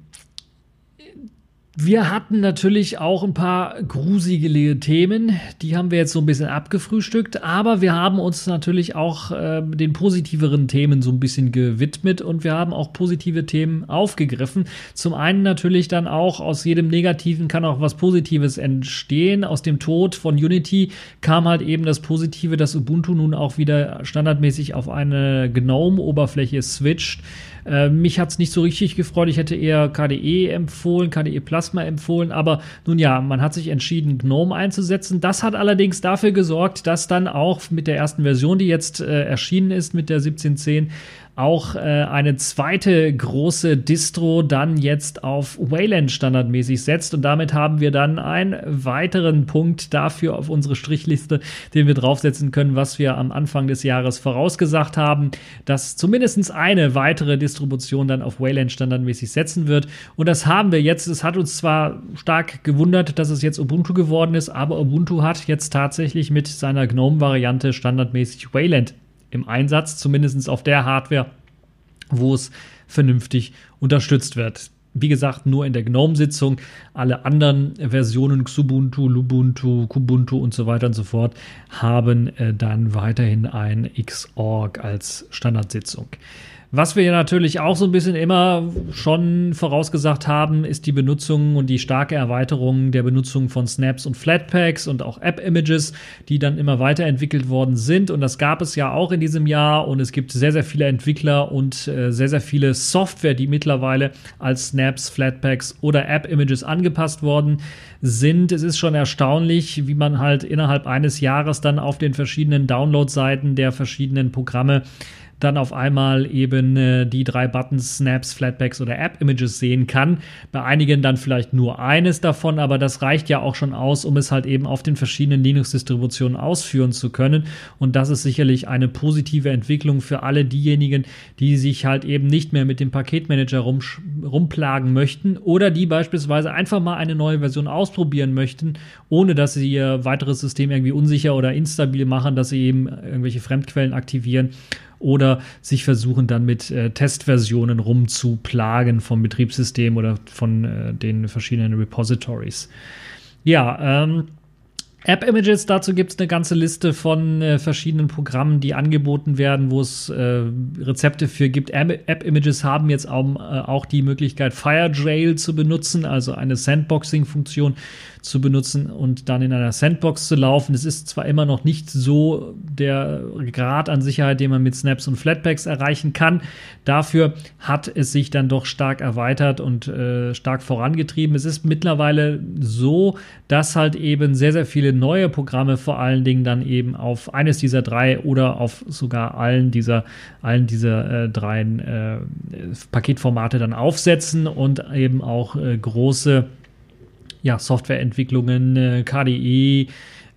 wir hatten natürlich auch ein paar gruselige Themen, die haben wir jetzt so ein bisschen abgefrühstückt, aber wir haben uns natürlich auch äh, den positiveren Themen so ein bisschen gewidmet und wir haben auch positive Themen aufgegriffen. Zum einen natürlich dann auch aus jedem Negativen kann auch was Positives entstehen. Aus dem Tod von Unity kam halt eben das Positive, dass Ubuntu nun auch wieder standardmäßig auf eine GNOME-Oberfläche switcht. Äh, mich hat es nicht so richtig gefreut. Ich hätte eher KDE empfohlen, KDE Plasma empfohlen. Aber nun ja, man hat sich entschieden, GNOME einzusetzen. Das hat allerdings dafür gesorgt, dass dann auch mit der ersten Version, die jetzt äh, erschienen ist, mit der 1710, auch äh, eine zweite große Distro dann jetzt auf Wayland standardmäßig setzt. Und damit haben wir dann einen weiteren Punkt dafür auf unsere Strichliste, den wir draufsetzen können, was wir am Anfang des Jahres vorausgesagt haben, dass zumindest eine weitere Distribution dann auf Wayland standardmäßig setzen wird. Und das haben wir jetzt. Es hat uns zwar stark gewundert, dass es jetzt Ubuntu geworden ist, aber Ubuntu hat jetzt tatsächlich mit seiner GNOME-Variante standardmäßig Wayland im Einsatz, zumindest auf der Hardware, wo es vernünftig unterstützt wird. Wie gesagt, nur in der GNOME-Sitzung. Alle anderen Versionen, Xubuntu, Lubuntu, Kubuntu und so weiter und so fort, haben äh, dann weiterhin ein Xorg als Standardsitzung. Was wir natürlich auch so ein bisschen immer schon vorausgesagt haben, ist die Benutzung und die starke Erweiterung der Benutzung von Snaps und Flatpaks und auch App-Images, die dann immer weiterentwickelt worden sind. Und das gab es ja auch in diesem Jahr. Und es gibt sehr, sehr viele Entwickler und äh, sehr, sehr viele Software, die mittlerweile als Snaps, Flatpaks oder App-Images angepasst worden sind. Es ist schon erstaunlich, wie man halt innerhalb eines Jahres dann auf den verschiedenen Download-Seiten der verschiedenen Programme dann auf einmal eben äh, die drei Buttons, Snaps, Flatbacks oder App-Images sehen kann. Bei einigen dann vielleicht nur eines davon, aber das reicht ja auch schon aus, um es halt eben auf den verschiedenen Linux-Distributionen ausführen zu können. Und das ist sicherlich eine positive Entwicklung für alle diejenigen, die sich halt eben nicht mehr mit dem Paketmanager rum, rumplagen möchten oder die beispielsweise einfach mal eine neue Version ausprobieren möchten, ohne dass sie ihr weiteres System irgendwie unsicher oder instabil machen, dass sie eben irgendwelche Fremdquellen aktivieren oder sich versuchen dann mit äh, Testversionen rumzuplagen vom Betriebssystem oder von äh, den verschiedenen Repositories. Ja, ähm, App-Images, dazu gibt es eine ganze Liste von äh, verschiedenen Programmen, die angeboten werden, wo es äh, Rezepte für gibt. App-Images haben jetzt auch, äh, auch die Möglichkeit, FireJail zu benutzen, also eine Sandboxing-Funktion, zu benutzen und dann in einer Sandbox zu laufen. Es ist zwar immer noch nicht so der Grad an Sicherheit, den man mit Snaps und Flatpaks erreichen kann. Dafür hat es sich dann doch stark erweitert und äh, stark vorangetrieben. Es ist mittlerweile so, dass halt eben sehr, sehr viele neue Programme vor allen Dingen dann eben auf eines dieser drei oder auf sogar allen dieser, allen dieser äh, drei äh, Paketformate dann aufsetzen und eben auch äh, große ja, Softwareentwicklungen, äh, KDE,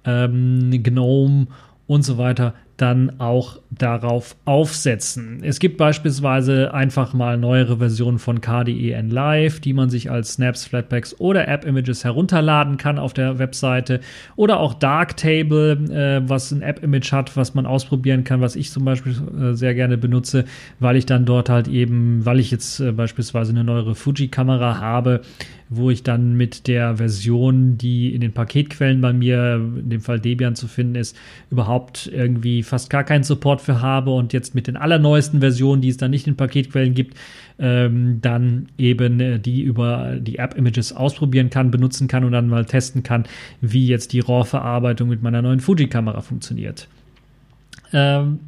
ähm, GNOME und so weiter dann auch darauf aufsetzen. Es gibt beispielsweise einfach mal neuere Versionen von KDE Live, die man sich als Snaps, Flatpaks oder App Images herunterladen kann auf der Webseite oder auch Darktable, äh, was ein App Image hat, was man ausprobieren kann, was ich zum Beispiel äh, sehr gerne benutze, weil ich dann dort halt eben, weil ich jetzt äh, beispielsweise eine neuere Fuji Kamera habe, wo ich dann mit der Version, die in den Paketquellen bei mir, in dem Fall Debian zu finden ist, überhaupt irgendwie fast gar keinen Support für habe und jetzt mit den allerneuesten Versionen, die es dann nicht in Paketquellen gibt, ähm, dann eben äh, die über die App-Images ausprobieren kann, benutzen kann und dann mal testen kann, wie jetzt die RAW-Verarbeitung mit meiner neuen Fuji-Kamera funktioniert. Ähm,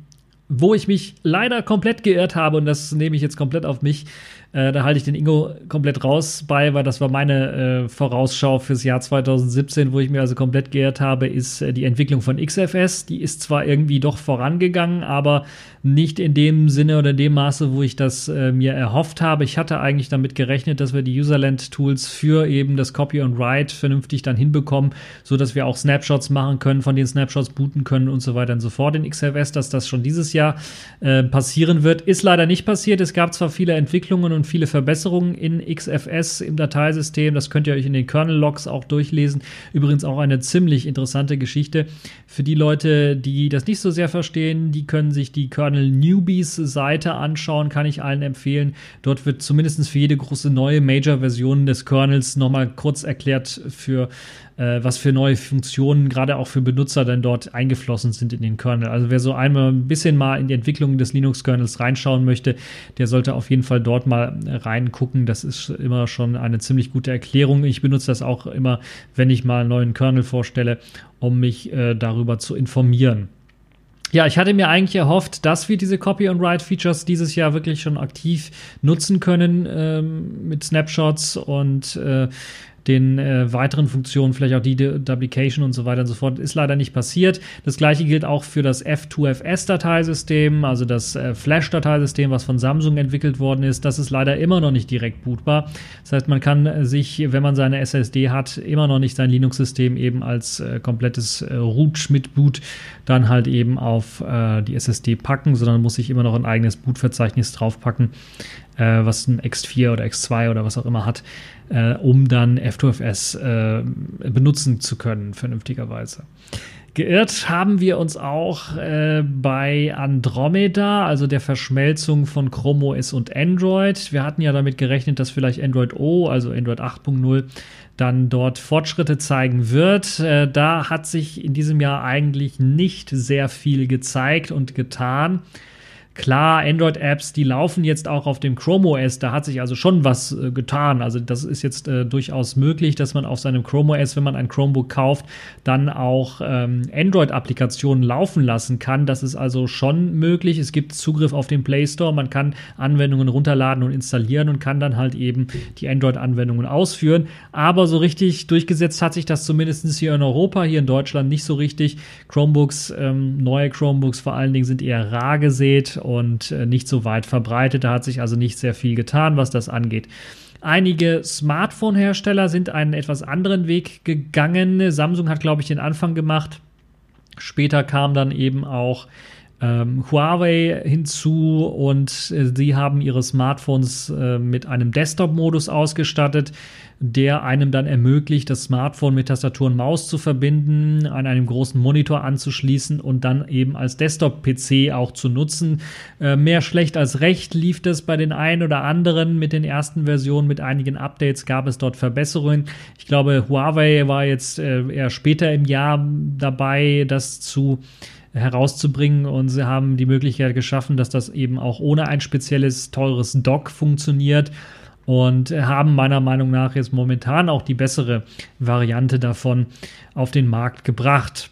wo ich mich leider komplett geirrt habe, und das nehme ich jetzt komplett auf mich, äh, da halte ich den Ingo komplett raus bei, weil das war meine äh, Vorausschau fürs Jahr 2017, wo ich mir also komplett geirrt habe, ist äh, die Entwicklung von XFS. Die ist zwar irgendwie doch vorangegangen, aber nicht in dem Sinne oder dem Maße, wo ich das äh, mir erhofft habe. Ich hatte eigentlich damit gerechnet, dass wir die Userland-Tools für eben das Copy und Write vernünftig dann hinbekommen, so dass wir auch Snapshots machen können, von den Snapshots booten können und so weiter und so fort in XFS, dass das schon dieses Jahr äh, passieren wird. Ist leider nicht passiert. Es gab zwar viele Entwicklungen und viele Verbesserungen in XFS im Dateisystem. Das könnt ihr euch in den Kernel-Logs auch durchlesen. Übrigens auch eine ziemlich interessante Geschichte. Für die Leute, die das nicht so sehr verstehen, die können sich die Kernel Kernel Newbies Seite anschauen, kann ich allen empfehlen. Dort wird zumindest für jede große neue Major-Version des Kernels nochmal kurz erklärt, für äh, was für neue Funktionen gerade auch für Benutzer dann dort eingeflossen sind in den Kernel. Also wer so einmal ein bisschen mal in die Entwicklung des Linux-Kernels reinschauen möchte, der sollte auf jeden Fall dort mal reingucken. Das ist immer schon eine ziemlich gute Erklärung. Ich benutze das auch immer, wenn ich mal einen neuen Kernel vorstelle, um mich äh, darüber zu informieren. Ja, ich hatte mir eigentlich erhofft, dass wir diese Copy and Write Features dieses Jahr wirklich schon aktiv nutzen können ähm, mit Snapshots und äh, den äh, weiteren Funktionen, vielleicht auch die Duplication und so weiter und so fort, ist leider nicht passiert. Das gleiche gilt auch für das F2FS-Dateisystem, also das äh, Flash-Dateisystem, was von Samsung entwickelt worden ist. Das ist leider immer noch nicht direkt bootbar. Das heißt, man kann sich, wenn man seine SSD hat, immer noch nicht sein Linux-System eben als äh, komplettes äh, Root mit Boot dann halt eben auf äh, die SSD packen, sondern muss sich immer noch ein eigenes Bootverzeichnis draufpacken, äh, was ein X4 oder X2 oder was auch immer hat äh, um dann F2FS äh, benutzen zu können, vernünftigerweise. Geirrt haben wir uns auch äh, bei Andromeda, also der Verschmelzung von Chrome OS und Android. Wir hatten ja damit gerechnet, dass vielleicht Android O, also Android 8.0, dann dort Fortschritte zeigen wird. Äh, da hat sich in diesem Jahr eigentlich nicht sehr viel gezeigt und getan. Klar, Android-Apps, die laufen jetzt auch auf dem Chrome OS, da hat sich also schon was äh, getan. Also das ist jetzt äh, durchaus möglich, dass man auf seinem Chrome OS, wenn man ein Chromebook kauft, dann auch ähm, Android-Applikationen laufen lassen kann. Das ist also schon möglich. Es gibt Zugriff auf den Play Store, man kann Anwendungen runterladen und installieren und kann dann halt eben die Android-Anwendungen ausführen. Aber so richtig durchgesetzt hat sich das zumindest hier in Europa, hier in Deutschland nicht so richtig. Chromebooks, ähm, neue Chromebooks vor allen Dingen sind eher rar gesät und äh, nicht so weit verbreitet. Da hat sich also nicht sehr viel getan, was das angeht. Einige Smartphone-Hersteller sind einen etwas anderen Weg gegangen. Samsung hat, glaube ich, den Anfang gemacht. Später kam dann eben auch ähm, Huawei hinzu und äh, sie haben ihre Smartphones äh, mit einem Desktop-Modus ausgestattet, der einem dann ermöglicht, das Smartphone mit Tastatur und Maus zu verbinden, an einem großen Monitor anzuschließen und dann eben als Desktop-PC auch zu nutzen. Äh, mehr schlecht als recht lief das bei den einen oder anderen mit den ersten Versionen, mit einigen Updates gab es dort Verbesserungen. Ich glaube, Huawei war jetzt äh, eher später im Jahr dabei, das zu herauszubringen und sie haben die Möglichkeit geschaffen, dass das eben auch ohne ein spezielles teures Dock funktioniert und haben meiner Meinung nach jetzt momentan auch die bessere Variante davon auf den Markt gebracht.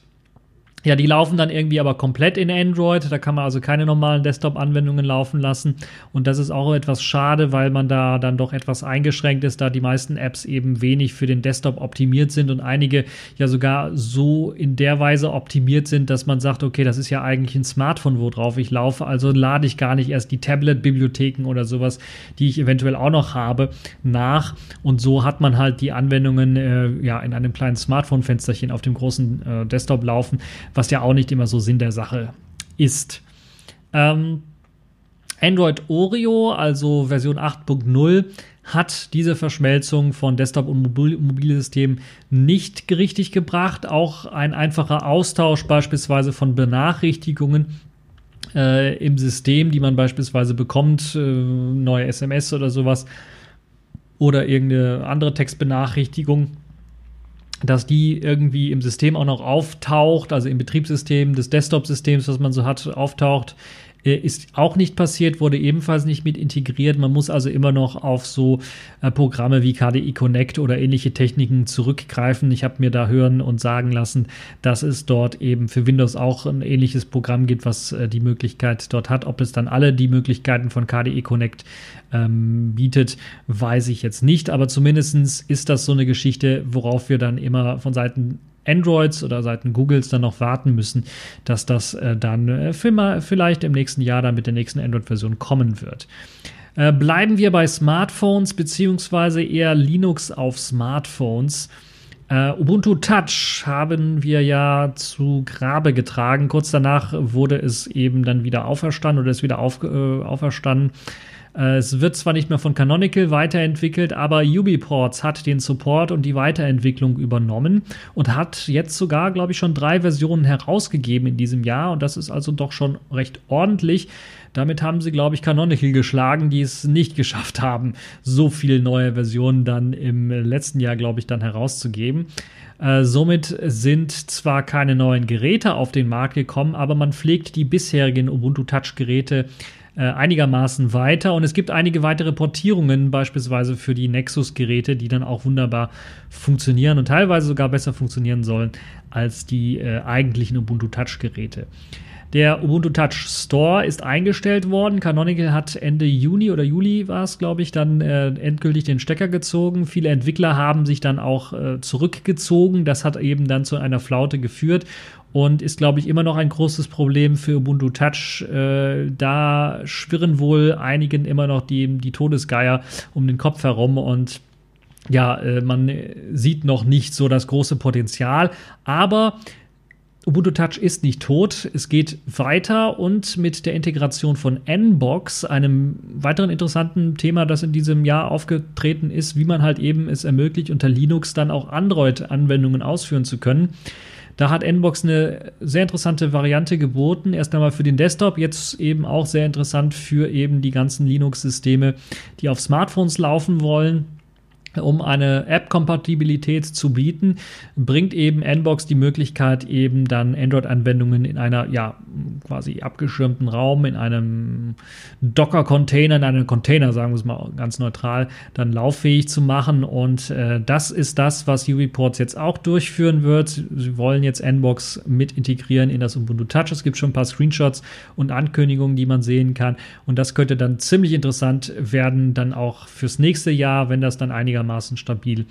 Ja, die laufen dann irgendwie aber komplett in Android. Da kann man also keine normalen Desktop-Anwendungen laufen lassen. Und das ist auch etwas schade, weil man da dann doch etwas eingeschränkt ist, da die meisten Apps eben wenig für den Desktop optimiert sind und einige ja sogar so in der Weise optimiert sind, dass man sagt, okay, das ist ja eigentlich ein Smartphone, worauf ich laufe. Also lade ich gar nicht erst die Tablet-Bibliotheken oder sowas, die ich eventuell auch noch habe, nach. Und so hat man halt die Anwendungen äh, ja in einem kleinen Smartphone-Fensterchen auf dem großen äh, Desktop laufen was ja auch nicht immer so Sinn der Sache ist. Ähm, Android Oreo, also Version 8.0, hat diese Verschmelzung von Desktop und Mobil nicht richtig gebracht. Auch ein einfacher Austausch beispielsweise von Benachrichtigungen äh, im System, die man beispielsweise bekommt, äh, neue SMS oder sowas, oder irgendeine andere Textbenachrichtigung dass die irgendwie im System auch noch auftaucht, also im Betriebssystem des Desktop-Systems, was man so hat, auftaucht, ist auch nicht passiert, wurde ebenfalls nicht mit integriert. Man muss also immer noch auf so äh, Programme wie KDE Connect oder ähnliche Techniken zurückgreifen. Ich habe mir da hören und sagen lassen, dass es dort eben für Windows auch ein ähnliches Programm gibt, was äh, die Möglichkeit dort hat. Ob es dann alle die Möglichkeiten von KDE Connect ähm, bietet, weiß ich jetzt nicht. Aber zumindest ist das so eine Geschichte, worauf wir dann immer von Seiten Androids oder Seiten Googles dann noch warten müssen, dass das äh, dann äh, vielleicht im nächsten Jahr dann mit der nächsten Android-Version kommen wird. Äh, bleiben wir bei Smartphones beziehungsweise eher Linux auf Smartphones. Uh, Ubuntu Touch haben wir ja zu Grabe getragen. Kurz danach wurde es eben dann wieder auferstanden oder ist wieder auf, äh, auferstanden. Es wird zwar nicht mehr von Canonical weiterentwickelt, aber Ubiports hat den Support und die Weiterentwicklung übernommen und hat jetzt sogar, glaube ich, schon drei Versionen herausgegeben in diesem Jahr und das ist also doch schon recht ordentlich. Damit haben sie, glaube ich, Canonical geschlagen, die es nicht geschafft haben, so viele neue Versionen dann im letzten Jahr, glaube ich, dann herauszugeben. Äh, somit sind zwar keine neuen Geräte auf den Markt gekommen, aber man pflegt die bisherigen Ubuntu Touch Geräte äh, einigermaßen weiter. Und es gibt einige weitere Portierungen, beispielsweise für die Nexus-Geräte, die dann auch wunderbar funktionieren und teilweise sogar besser funktionieren sollen als die äh, eigentlichen Ubuntu Touch-Geräte. Der Ubuntu Touch Store ist eingestellt worden. Canonical hat Ende Juni oder Juli war es, glaube ich, dann äh, endgültig den Stecker gezogen. Viele Entwickler haben sich dann auch äh, zurückgezogen. Das hat eben dann zu einer Flaute geführt und ist, glaube ich, immer noch ein großes Problem für Ubuntu Touch. Äh, da schwirren wohl einigen immer noch die, die Todesgeier um den Kopf herum und ja, äh, man sieht noch nicht so das große Potenzial, aber Ubuntu Touch ist nicht tot, es geht weiter und mit der Integration von Nbox, einem weiteren interessanten Thema, das in diesem Jahr aufgetreten ist, wie man halt eben es ermöglicht, unter Linux dann auch Android-Anwendungen ausführen zu können. Da hat Nbox eine sehr interessante Variante geboten. Erst einmal für den Desktop, jetzt eben auch sehr interessant für eben die ganzen Linux-Systeme, die auf Smartphones laufen wollen um eine App-Kompatibilität zu bieten, bringt eben Nbox die Möglichkeit, eben dann Android-Anwendungen in einer, ja, quasi abgeschirmten Raum, in einem Docker-Container, in einem Container, sagen wir es mal ganz neutral, dann lauffähig zu machen. Und äh, das ist das, was UbiPorts jetzt auch durchführen wird. Sie wollen jetzt Nbox mit integrieren in das Ubuntu Touch. Es gibt schon ein paar Screenshots und Ankündigungen, die man sehen kann. Und das könnte dann ziemlich interessant werden, dann auch fürs nächste Jahr, wenn das dann einigermaßen einigermaßen stabil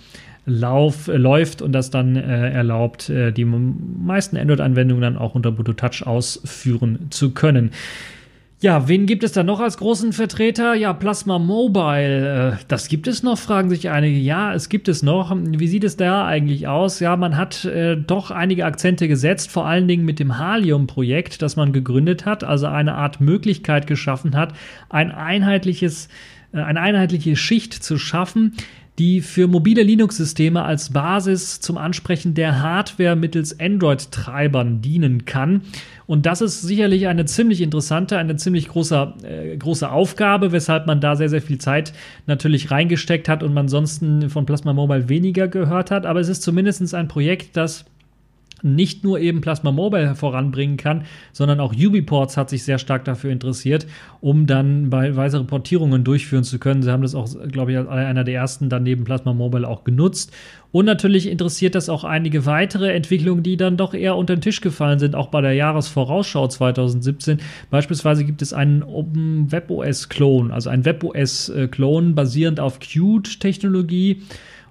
lauf, äh, läuft und das dann äh, erlaubt, äh, die meisten Android-Anwendungen dann auch unter Ubuntu Touch ausführen zu können. Ja, wen gibt es da noch als großen Vertreter? Ja, Plasma Mobile. Äh, das gibt es noch, fragen sich einige. Ja, es gibt es noch. Wie sieht es da eigentlich aus? Ja, man hat äh, doch einige Akzente gesetzt, vor allen Dingen mit dem Halium-Projekt, das man gegründet hat, also eine Art Möglichkeit geschaffen hat, ein einheitliches, eine einheitliche Schicht zu schaffen, die für mobile Linux-Systeme als Basis zum Ansprechen der Hardware mittels Android-Treibern dienen kann. Und das ist sicherlich eine ziemlich interessante, eine ziemlich große, äh, große Aufgabe, weshalb man da sehr, sehr viel Zeit natürlich reingesteckt hat und man ansonsten von Plasma Mobile weniger gehört hat. Aber es ist zumindest ein Projekt, das nicht nur eben Plasma Mobile voranbringen kann, sondern auch Ubiports hat sich sehr stark dafür interessiert, um dann bei weitere Portierungen durchführen zu können. Sie haben das auch, glaube ich, als einer der ersten dann neben Plasma Mobile auch genutzt. Und natürlich interessiert das auch einige weitere Entwicklungen, die dann doch eher unter den Tisch gefallen sind, auch bei der Jahresvorausschau 2017. Beispielsweise gibt es einen Open WebOS Clone, also ein WebOS Clone basierend auf Qt-Technologie.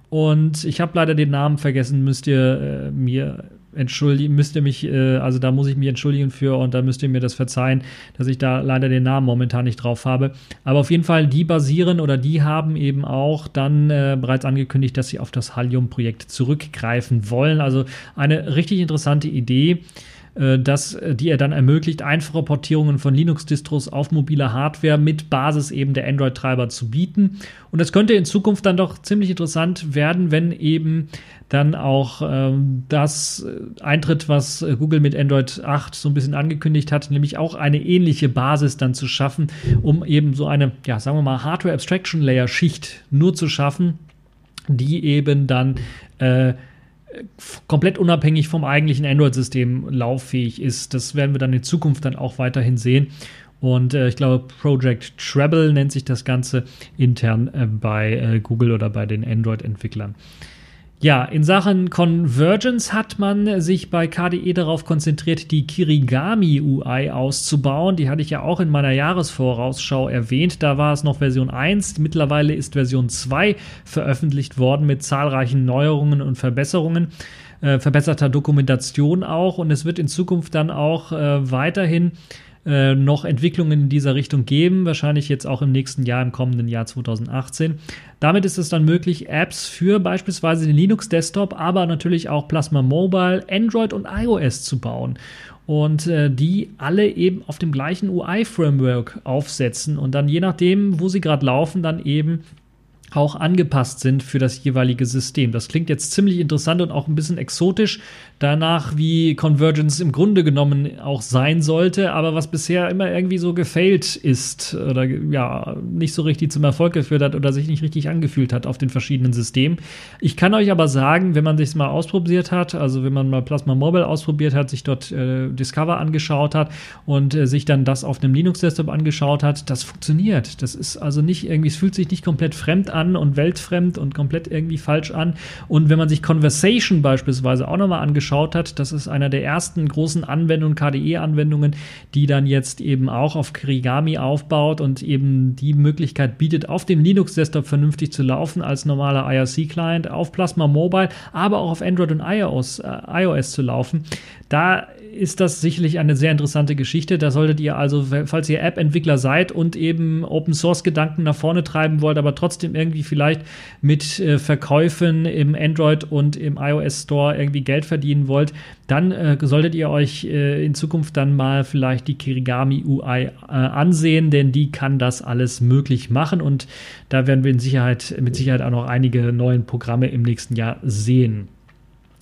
Und ich habe leider den Namen vergessen, müsst ihr äh, mir entschuldigen, müsst ihr mich, äh, also da muss ich mich entschuldigen für und da müsst ihr mir das verzeihen, dass ich da leider den Namen momentan nicht drauf habe. Aber auf jeden Fall, die basieren oder die haben eben auch dann äh, bereits angekündigt, dass sie auf das Halium-Projekt zurückgreifen wollen. Also eine richtig interessante Idee äh, dass, äh, die er dann ermöglicht, einfache Portierungen von Linux-Distros auf mobile Hardware mit Basis eben der Android-Treiber zu bieten. Und das könnte in Zukunft dann doch ziemlich interessant werden, wenn eben dann auch ähm, das äh, eintritt, was äh, Google mit Android 8 so ein bisschen angekündigt hat, nämlich auch eine ähnliche Basis dann zu schaffen, um eben so eine, ja, sagen wir mal, Hardware Abstraction Layer Schicht nur zu schaffen, die eben dann äh, komplett unabhängig vom eigentlichen Android-System lauffähig ist. Das werden wir dann in Zukunft dann auch weiterhin sehen. Und äh, ich glaube, Project Treble nennt sich das Ganze intern äh, bei äh, Google oder bei den Android-Entwicklern. Ja, in Sachen Convergence hat man sich bei KDE darauf konzentriert, die Kirigami UI auszubauen. Die hatte ich ja auch in meiner Jahresvorausschau erwähnt. Da war es noch Version 1. Mittlerweile ist Version 2 veröffentlicht worden mit zahlreichen Neuerungen und Verbesserungen. Äh, verbesserter Dokumentation auch. Und es wird in Zukunft dann auch äh, weiterhin äh, noch Entwicklungen in dieser Richtung geben, wahrscheinlich jetzt auch im nächsten Jahr, im kommenden Jahr 2018. Damit ist es dann möglich, Apps für beispielsweise den Linux Desktop, aber natürlich auch Plasma Mobile, Android und iOS zu bauen und äh, die alle eben auf dem gleichen UI-Framework aufsetzen und dann je nachdem, wo sie gerade laufen, dann eben auch angepasst sind für das jeweilige System. Das klingt jetzt ziemlich interessant und auch ein bisschen exotisch, danach, wie Convergence im Grunde genommen auch sein sollte, aber was bisher immer irgendwie so gefailt ist oder ja, nicht so richtig zum Erfolg geführt hat oder sich nicht richtig angefühlt hat auf den verschiedenen Systemen. Ich kann euch aber sagen, wenn man sich mal ausprobiert hat, also wenn man mal Plasma Mobile ausprobiert hat, sich dort äh, Discover angeschaut hat und äh, sich dann das auf einem Linux-Desktop angeschaut hat, das funktioniert. Das ist also nicht irgendwie, es fühlt sich nicht komplett fremd an und weltfremd und komplett irgendwie falsch an. Und wenn man sich Conversation beispielsweise auch nochmal angeschaut geschaut hat. Das ist einer der ersten großen Anwendungen, KDE-Anwendungen, die dann jetzt eben auch auf Kirigami aufbaut und eben die Möglichkeit bietet, auf dem Linux-Desktop vernünftig zu laufen als normaler IRC-Client, auf Plasma Mobile, aber auch auf Android und iOS, äh, iOS zu laufen. Da ist das sicherlich eine sehr interessante Geschichte. Da solltet ihr also, falls ihr App-Entwickler seid und eben Open-Source-Gedanken nach vorne treiben wollt, aber trotzdem irgendwie vielleicht mit äh, Verkäufen im Android und im iOS Store irgendwie Geld verdienen wollt, dann äh, solltet ihr euch äh, in Zukunft dann mal vielleicht die Kirigami UI äh, ansehen, denn die kann das alles möglich machen und da werden wir in Sicherheit, mit Sicherheit auch noch einige neue Programme im nächsten Jahr sehen.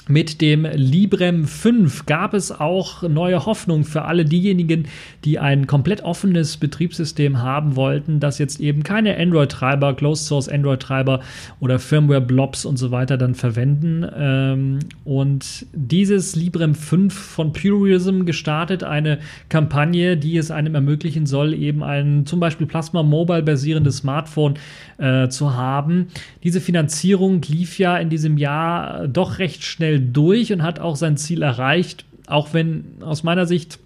Mit dem Librem 5 gab es auch neue Hoffnung für alle diejenigen, die ein komplett offenes Betriebssystem haben wollten, das jetzt eben keine Android-Treiber, Closed Source Android-Treiber oder Firmware-Blobs und so weiter dann verwenden. Ähm, und dieses Librem 5 von Purism gestartet eine Kampagne, die es einem ermöglichen soll, eben ein zum Beispiel Plasma Mobile basierendes Smartphone äh, zu haben. Diese Finanzierung lief ja in diesem Jahr doch recht schnell schnell durch und hat auch sein Ziel erreicht, auch wenn aus meiner Sicht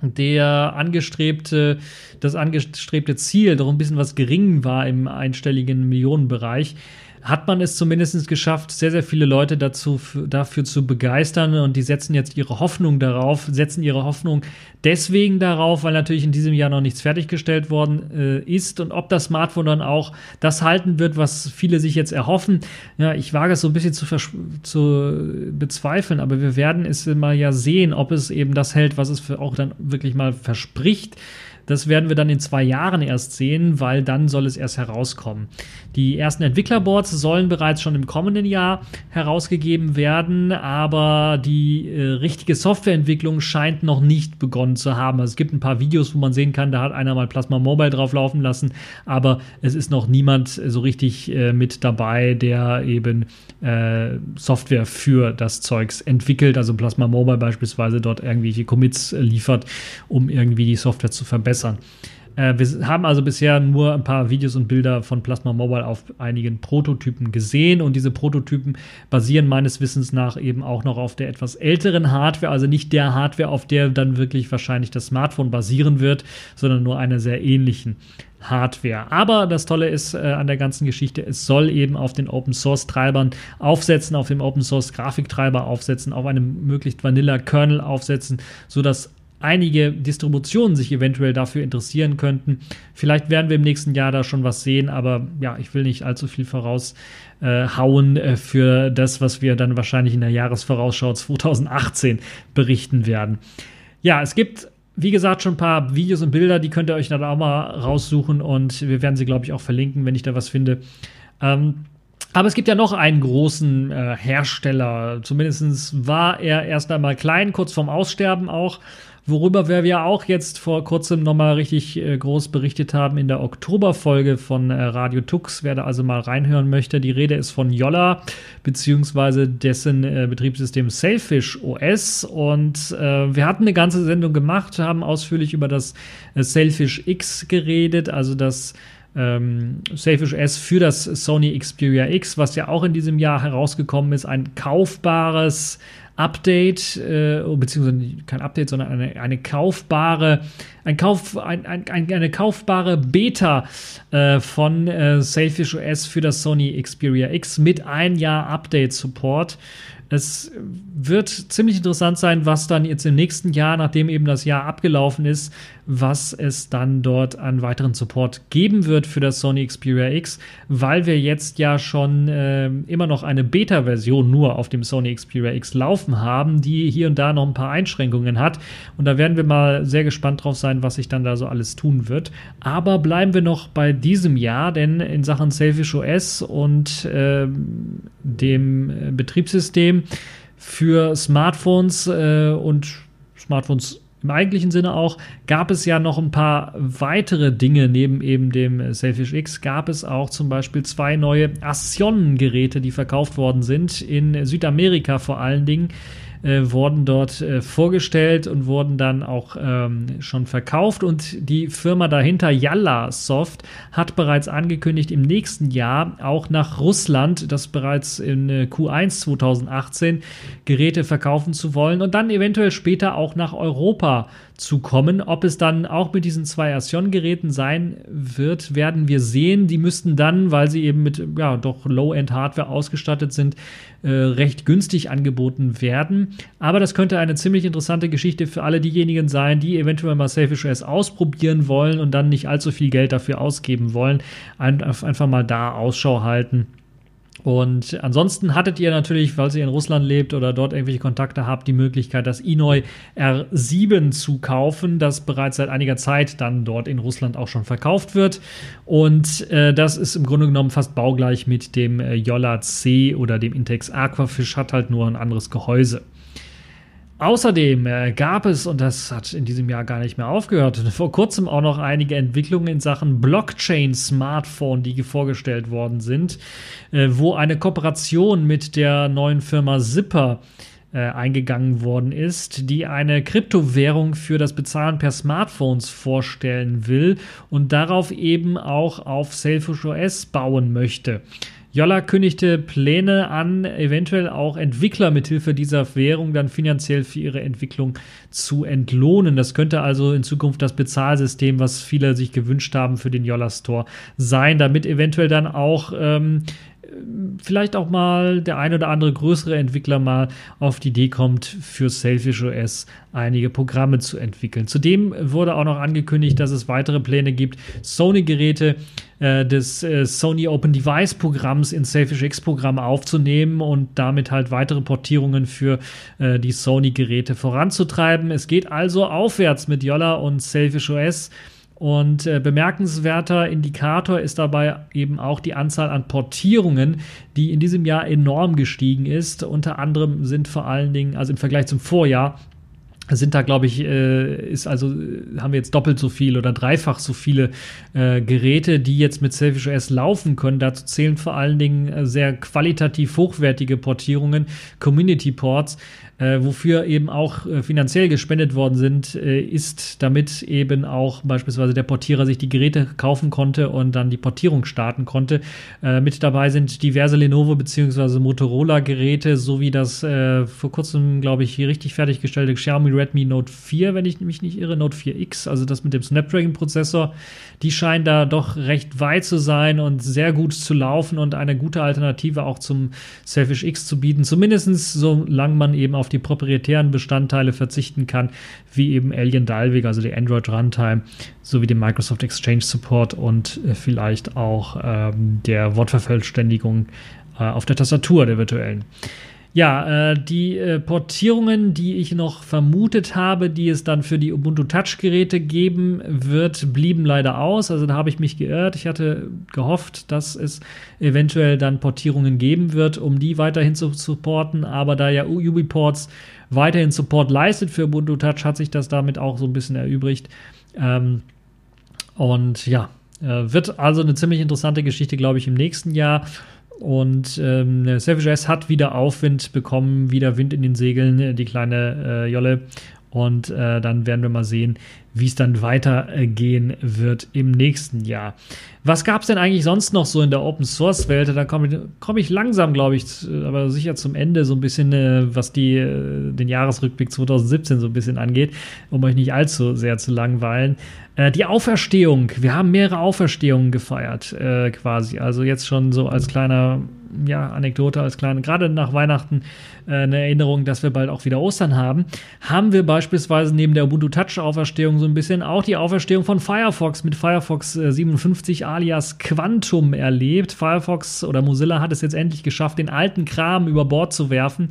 der angestrebte, das angestrebte Ziel doch ein bisschen was gering war im einstelligen Millionenbereich. Hat man es zumindest geschafft, sehr, sehr viele Leute dazu, dafür zu begeistern und die setzen jetzt ihre Hoffnung darauf, setzen ihre Hoffnung deswegen darauf, weil natürlich in diesem Jahr noch nichts fertiggestellt worden äh, ist und ob das Smartphone dann auch das halten wird, was viele sich jetzt erhoffen. Ja, ich wage es so ein bisschen zu, zu bezweifeln, aber wir werden es mal ja sehen, ob es eben das hält, was es für auch dann wirklich mal verspricht. Das werden wir dann in zwei Jahren erst sehen, weil dann soll es erst herauskommen. Die ersten Entwicklerboards sollen bereits schon im kommenden Jahr herausgegeben werden, aber die äh, richtige Softwareentwicklung scheint noch nicht begonnen zu haben. Also es gibt ein paar Videos, wo man sehen kann, da hat einer mal Plasma Mobile drauf laufen lassen, aber es ist noch niemand so richtig äh, mit dabei, der eben äh, Software für das Zeugs entwickelt, also Plasma Mobile beispielsweise dort irgendwelche Commits liefert, um irgendwie die Software zu verbessern verbessern. Äh, wir haben also bisher nur ein paar Videos und Bilder von Plasma Mobile auf einigen Prototypen gesehen und diese Prototypen basieren meines Wissens nach eben auch noch auf der etwas älteren Hardware, also nicht der Hardware, auf der dann wirklich wahrscheinlich das Smartphone basieren wird, sondern nur einer sehr ähnlichen. Hardware. Aber das Tolle ist äh, an der ganzen Geschichte, es soll eben auf den Open Source Treibern aufsetzen, auf dem Open Source Grafiktreiber aufsetzen, auf einem möglichst Vanilla Kernel aufsetzen, sodass einige Distributionen sich eventuell dafür interessieren könnten. Vielleicht werden wir im nächsten Jahr da schon was sehen, aber ja, ich will nicht allzu viel voraushauen äh, äh, für das, was wir dann wahrscheinlich in der Jahresvorausschau 2018 berichten werden. Ja, es gibt wie gesagt, schon ein paar Videos und Bilder, die könnt ihr euch dann auch mal raussuchen und wir werden sie, glaube ich, auch verlinken, wenn ich da was finde. Ähm, aber es gibt ja noch einen großen äh, Hersteller. Zumindest war er erst einmal klein, kurz vorm Aussterben auch. Worüber wir ja auch jetzt vor kurzem nochmal richtig äh, groß berichtet haben in der Oktoberfolge von äh, Radio Tux. Wer da also mal reinhören möchte, die Rede ist von Yolla, beziehungsweise dessen äh, Betriebssystem Sailfish OS. Und wir hatten eine ganze Sendung gemacht, haben ausführlich über das Sailfish X geredet, also das ähm, Sailfish S für das Sony Xperia X, was ja auch in diesem Jahr herausgekommen ist, ein kaufbares Update, äh, beziehungsweise kein Update, sondern eine, eine kaufbare, ein Kauf, ein, ein, eine kaufbare Beta äh, von äh, Sailfish OS für das Sony Xperia X mit ein Jahr Update-Support. Es wird ziemlich interessant sein, was dann jetzt im nächsten Jahr, nachdem eben das Jahr abgelaufen ist, was es dann dort an weiteren Support geben wird für das Sony Xperia X, weil wir jetzt ja schon äh, immer noch eine Beta-Version nur auf dem Sony Xperia X laufen haben, die hier und da noch ein paar Einschränkungen hat. Und da werden wir mal sehr gespannt drauf sein, was sich dann da so alles tun wird. Aber bleiben wir noch bei diesem Jahr, denn in Sachen Selfish OS und äh, dem Betriebssystem für Smartphones äh, und Smartphones im eigentlichen Sinne auch, gab es ja noch ein paar weitere Dinge neben eben dem Selfish X. Gab es auch zum Beispiel zwei neue Assion-Geräte, die verkauft worden sind, in Südamerika vor allen Dingen äh, wurden dort äh, vorgestellt und wurden dann auch ähm, schon verkauft. Und die Firma dahinter, Yalla Soft, hat bereits angekündigt, im nächsten Jahr auch nach Russland, das bereits in äh, Q1 2018, Geräte verkaufen zu wollen und dann eventuell später auch nach Europa zu kommen. Ob es dann auch mit diesen zwei Assion-Geräten sein wird, werden wir sehen. Die müssten dann, weil sie eben mit ja, doch Low-End-Hardware ausgestattet sind, äh, recht günstig angeboten werden. Aber das könnte eine ziemlich interessante Geschichte für alle diejenigen sein, die eventuell mal Selfish OS ausprobieren wollen und dann nicht allzu viel Geld dafür ausgeben wollen. Ein, einfach mal da Ausschau halten und ansonsten hattet ihr natürlich, falls ihr in Russland lebt oder dort irgendwelche Kontakte habt, die Möglichkeit, das Inoi R7 zu kaufen, das bereits seit einiger Zeit dann dort in Russland auch schon verkauft wird. Und äh, das ist im Grunde genommen fast baugleich mit dem äh, Yola C oder dem Intex Aquafish, hat halt nur ein anderes Gehäuse. Außerdem äh, gab es, und das hat in diesem Jahr gar nicht mehr aufgehört, vor kurzem auch noch einige Entwicklungen in Sachen Blockchain-Smartphone, die vorgestellt worden sind, äh, wo eine Kooperation mit der neuen Firma Zipper äh, eingegangen worden ist, die eine Kryptowährung für das Bezahlen per Smartphones vorstellen will und darauf eben auch auf Selfish OS bauen möchte. Jolla kündigte Pläne an, eventuell auch Entwickler mithilfe dieser Währung dann finanziell für ihre Entwicklung zu entlohnen. Das könnte also in Zukunft das Bezahlsystem, was viele sich gewünscht haben für den Jolla Store sein, damit eventuell dann auch ähm, vielleicht auch mal der ein oder andere größere Entwickler mal auf die Idee kommt, für Selfish OS einige Programme zu entwickeln. Zudem wurde auch noch angekündigt, dass es weitere Pläne gibt, Sony-Geräte äh, des äh, Sony Open Device Programms in Selfish X Programm aufzunehmen und damit halt weitere Portierungen für äh, die Sony-Geräte voranzutreiben. Es geht also aufwärts mit Yolla und Selfish OS. Und äh, bemerkenswerter Indikator ist dabei eben auch die Anzahl an Portierungen, die in diesem Jahr enorm gestiegen ist. Unter anderem sind vor allen Dingen, also im Vergleich zum Vorjahr, sind da, glaube ich, äh, ist also, haben wir jetzt doppelt so viel oder dreifach so viele äh, Geräte, die jetzt mit Selfish OS laufen können. Dazu zählen vor allen Dingen äh, sehr qualitativ hochwertige Portierungen, Community Ports, wofür eben auch finanziell gespendet worden sind, ist, damit eben auch beispielsweise der Portierer sich die Geräte kaufen konnte und dann die Portierung starten konnte. Mit dabei sind diverse Lenovo bzw. Motorola-Geräte sowie das vor kurzem, glaube ich, richtig fertiggestellte Xiaomi Redmi Note 4, wenn ich mich nicht irre, Note 4X, also das mit dem Snapdragon-Prozessor. Die scheinen da doch recht weit zu sein und sehr gut zu laufen und eine gute Alternative auch zum Selfish X zu bieten, zumindest solange man eben auf die proprietären Bestandteile verzichten kann, wie eben Alien Dalvik, also die Android Runtime, sowie den Microsoft Exchange Support und äh, vielleicht auch ähm, der Wortvervollständigung äh, auf der Tastatur der virtuellen. Ja, äh, die äh, Portierungen, die ich noch vermutet habe, die es dann für die Ubuntu Touch-Geräte geben wird, blieben leider aus. Also da habe ich mich geirrt. Ich hatte gehofft, dass es eventuell dann Portierungen geben wird, um die weiterhin zu supporten. Aber da ja UbiPorts weiterhin Support leistet für Ubuntu Touch, hat sich das damit auch so ein bisschen erübrigt. Ähm, und ja, äh, wird also eine ziemlich interessante Geschichte, glaube ich, im nächsten Jahr. Und ähm, Savage S hat wieder Aufwind bekommen, wieder Wind in den Segeln, die kleine äh, Jolle. Und äh, dann werden wir mal sehen, wie es dann weitergehen wird im nächsten Jahr. Was gab es denn eigentlich sonst noch so in der Open Source Welt? Da komme ich, komm ich langsam, glaube ich, aber sicher zum Ende so ein bisschen, äh, was die, äh, den Jahresrückblick 2017 so ein bisschen angeht, um euch nicht allzu sehr zu langweilen. Äh, die Auferstehung. Wir haben mehrere Auferstehungen gefeiert, quasi. Also jetzt schon so als kleiner ja, Anekdote als kleine, gerade nach Weihnachten äh, eine Erinnerung, dass wir bald auch wieder Ostern haben, haben wir beispielsweise neben der Ubuntu Touch Auferstehung so ein bisschen auch die Auferstehung von Firefox mit Firefox äh, 57 alias Quantum erlebt. Firefox oder Mozilla hat es jetzt endlich geschafft, den alten Kram über Bord zu werfen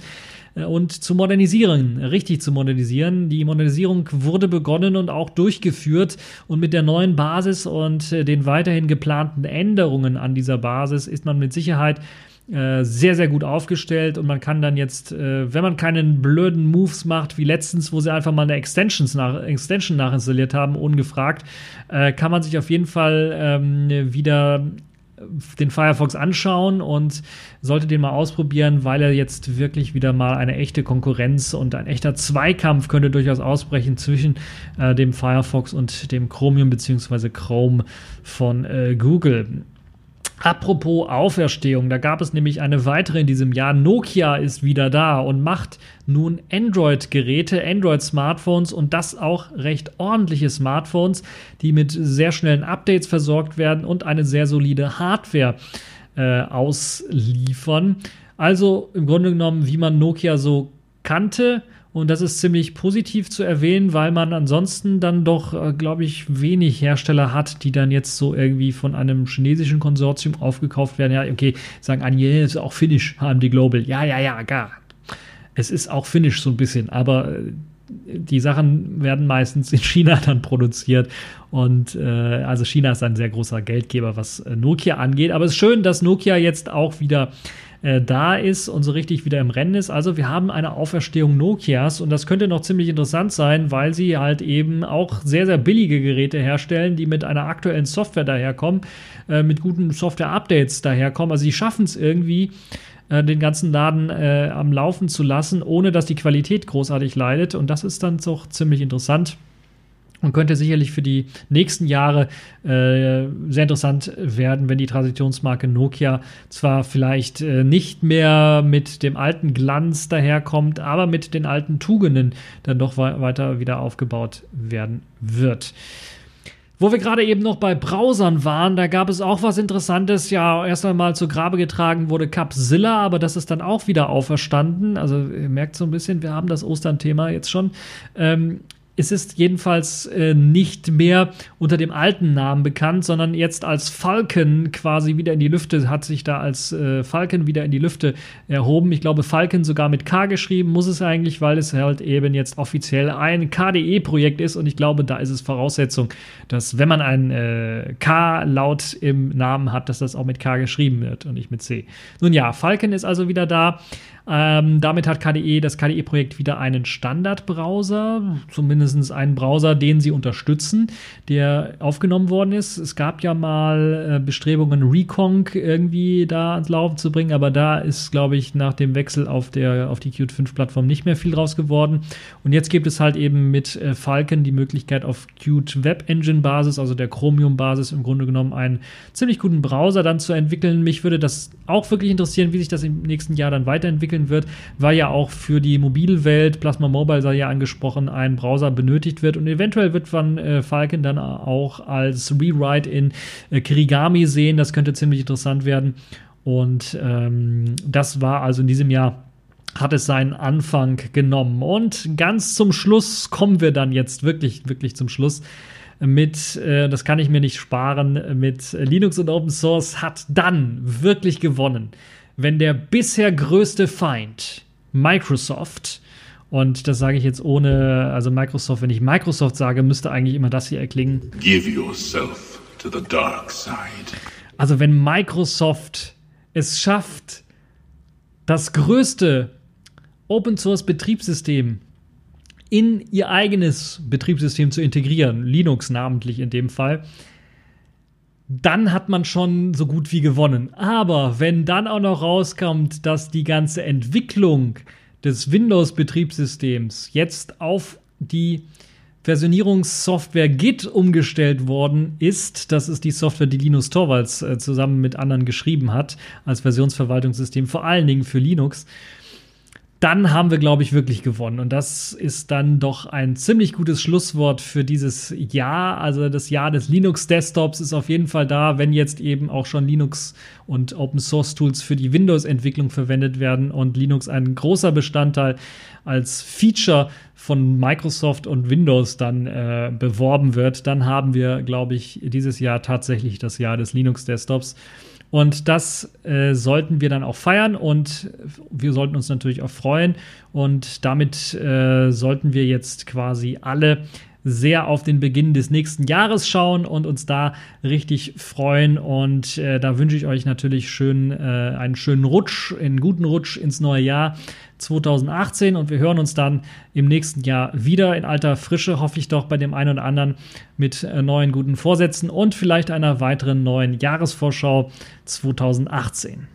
äh, und zu modernisieren, richtig zu modernisieren. Die Modernisierung wurde begonnen und auch durchgeführt und mit der neuen Basis und äh, den weiterhin geplanten Änderungen an dieser Basis ist man mit Sicherheit äh, sehr, sehr gut aufgestellt und man kann dann jetzt, äh, wenn man keinen blöden Moves macht, wie letztens, wo sie einfach mal eine Extensions nach, Extension nachinstalliert haben, ungefragt, äh, kann man sich auf jeden Fall ähm, wieder den Firefox anschauen und sollte den mal ausprobieren, weil er jetzt wirklich wieder mal eine echte Konkurrenz und ein echter Zweikampf könnte durchaus ausbrechen zwischen äh, dem Firefox und dem Chromium bzw. Chrome von äh, Google. Apropos Auferstehung, da gab es nämlich eine weitere in diesem Jahr. Nokia ist wieder da und macht nun Android-Geräte, Android-Smartphones und das auch recht ordentliche Smartphones, die mit sehr schnellen Updates versorgt werden und eine sehr solide Hardware äh, ausliefern. Also im Grunde genommen, wie man Nokia so kannte und das ist ziemlich positiv zu erwähnen, weil man ansonsten dann doch, äh, glaube ich, wenig Hersteller hat, die dann jetzt so irgendwie von einem chinesischen Konsortium aufgekauft werden. Ja, okay, sagen einige, yeah, ist auch Finnish, AMD Global. Ja, ja, ja, gar. Es ist auch Finnish so ein bisschen, aber äh, die Sachen werden meistens in China dann produziert. Und äh, also China ist ein sehr großer Geldgeber, was äh, Nokia angeht. Aber es ist schön, dass Nokia jetzt auch wieder äh, da ist und so richtig wieder im Rennen ist. Also wir haben eine Auferstehung Nokias und das könnte noch ziemlich interessant sein, weil sie halt eben auch sehr, sehr billige Geräte herstellen, die mit einer aktuellen Software daherkommen, äh, mit guten Software-Updates daherkommen. Also sie schaffen es irgendwie, äh, den ganzen Laden äh, am Laufen zu lassen, ohne dass die Qualität großartig leidet. Und das ist dann doch ziemlich interessant und könnte sicherlich für die nächsten Jahre äh, sehr interessant werden, wenn die Transitionsmarke Nokia zwar vielleicht äh, nicht mehr mit dem alten Glanz daherkommt, aber mit den alten Tugenden dann doch weiter wieder aufgebaut werden wird. Wo wir gerade eben noch bei Browsern waren, da gab es auch was Interessantes. Ja, erst einmal zu Grabe getragen wurde Capzilla, aber das ist dann auch wieder auferstanden. Also ihr merkt so ein bisschen, wir haben das Ostern-Thema jetzt schon. Ähm, es ist jedenfalls äh, nicht mehr unter dem alten Namen bekannt, sondern jetzt als Falcon quasi wieder in die Lüfte, hat sich da als äh, Falcon wieder in die Lüfte erhoben. Ich glaube, Falcon sogar mit K geschrieben, muss es eigentlich, weil es halt eben jetzt offiziell ein KDE-Projekt ist und ich glaube, da ist es Voraussetzung, dass wenn man ein äh, K-Laut im Namen hat, dass das auch mit K geschrieben wird und nicht mit C. Nun ja, Falcon ist also wieder da. Ähm, damit hat KDE, das KDE-Projekt wieder einen Standardbrowser, zumindest einen Browser, den sie unterstützen, der aufgenommen worden ist. Es gab ja mal äh, Bestrebungen, Reconk irgendwie da ans Laufen zu bringen, aber da ist, glaube ich, nach dem Wechsel auf, der, auf die Qt 5-Plattform nicht mehr viel draus geworden. Und jetzt gibt es halt eben mit äh, Falcon die Möglichkeit, auf Qt Web Engine-Basis, also der Chromium-Basis, im Grunde genommen einen ziemlich guten Browser dann zu entwickeln. Mich würde das auch wirklich interessieren, wie sich das im nächsten Jahr dann weiterentwickelt entwickeln wird, weil ja auch für die Mobilwelt, Plasma Mobile sei ja angesprochen, ein Browser benötigt wird und eventuell wird man äh, Falcon dann auch als Rewrite in äh, Kirigami sehen. Das könnte ziemlich interessant werden. Und ähm, das war also in diesem Jahr hat es seinen Anfang genommen. Und ganz zum Schluss kommen wir dann jetzt wirklich, wirklich zum Schluss mit, äh, das kann ich mir nicht sparen, mit Linux und Open Source hat dann wirklich gewonnen wenn der bisher größte Feind, Microsoft, und das sage ich jetzt ohne, also Microsoft, wenn ich Microsoft sage, müsste eigentlich immer das hier erklingen. Give yourself to the dark side. Also wenn Microsoft es schafft, das größte Open Source Betriebssystem in ihr eigenes Betriebssystem zu integrieren, Linux namentlich in dem Fall, dann hat man schon so gut wie gewonnen. Aber wenn dann auch noch rauskommt, dass die ganze Entwicklung des Windows-Betriebssystems jetzt auf die Versionierungssoftware Git umgestellt worden ist. Das ist die Software, die Linus Torvalds äh, zusammen mit anderen geschrieben hat, als Versionsverwaltungssystem, vor allen Dingen für Linux dann haben wir, glaube ich, wirklich gewonnen. Und das ist dann doch ein ziemlich gutes Schlusswort für dieses Jahr. Also das Jahr des Linux-Desktops ist auf jeden Fall da, wenn jetzt eben auch schon Linux und Open-Source-Tools für die Windows-Entwicklung verwendet werden und Linux ein großer Bestandteil als Feature von Microsoft und Windows dann äh, beworben wird, dann haben wir, glaube ich, dieses Jahr tatsächlich das Jahr des Linux-Desktops. Und das äh, sollten wir dann auch feiern und wir sollten uns natürlich auch freuen. Und damit äh, sollten wir jetzt quasi alle sehr auf den Beginn des nächsten Jahres schauen und uns da richtig freuen. Und äh, da wünsche ich euch natürlich schön, äh, einen schönen Rutsch, einen guten Rutsch ins neue Jahr 2018. Und wir hören uns dann im nächsten Jahr wieder in alter Frische, hoffe ich doch, bei dem einen oder anderen mit äh, neuen guten Vorsätzen und vielleicht einer weiteren neuen Jahresvorschau 2018.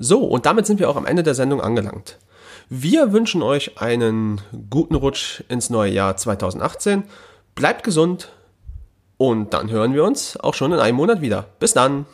So, und damit sind wir auch am Ende der Sendung angelangt. Wir wünschen euch einen guten Rutsch ins neue Jahr 2018. Bleibt gesund und dann hören wir uns auch schon in einem Monat wieder. Bis dann.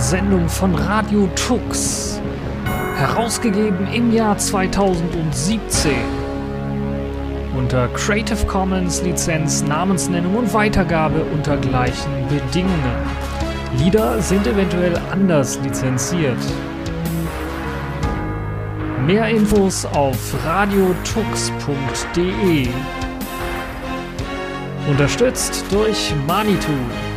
Sendung von Radio Tux, herausgegeben im Jahr 2017 unter Creative Commons Lizenz, Namensnennung und Weitergabe unter gleichen Bedingungen. Lieder sind eventuell anders lizenziert. Mehr Infos auf radiotux.de. Unterstützt durch Manitou.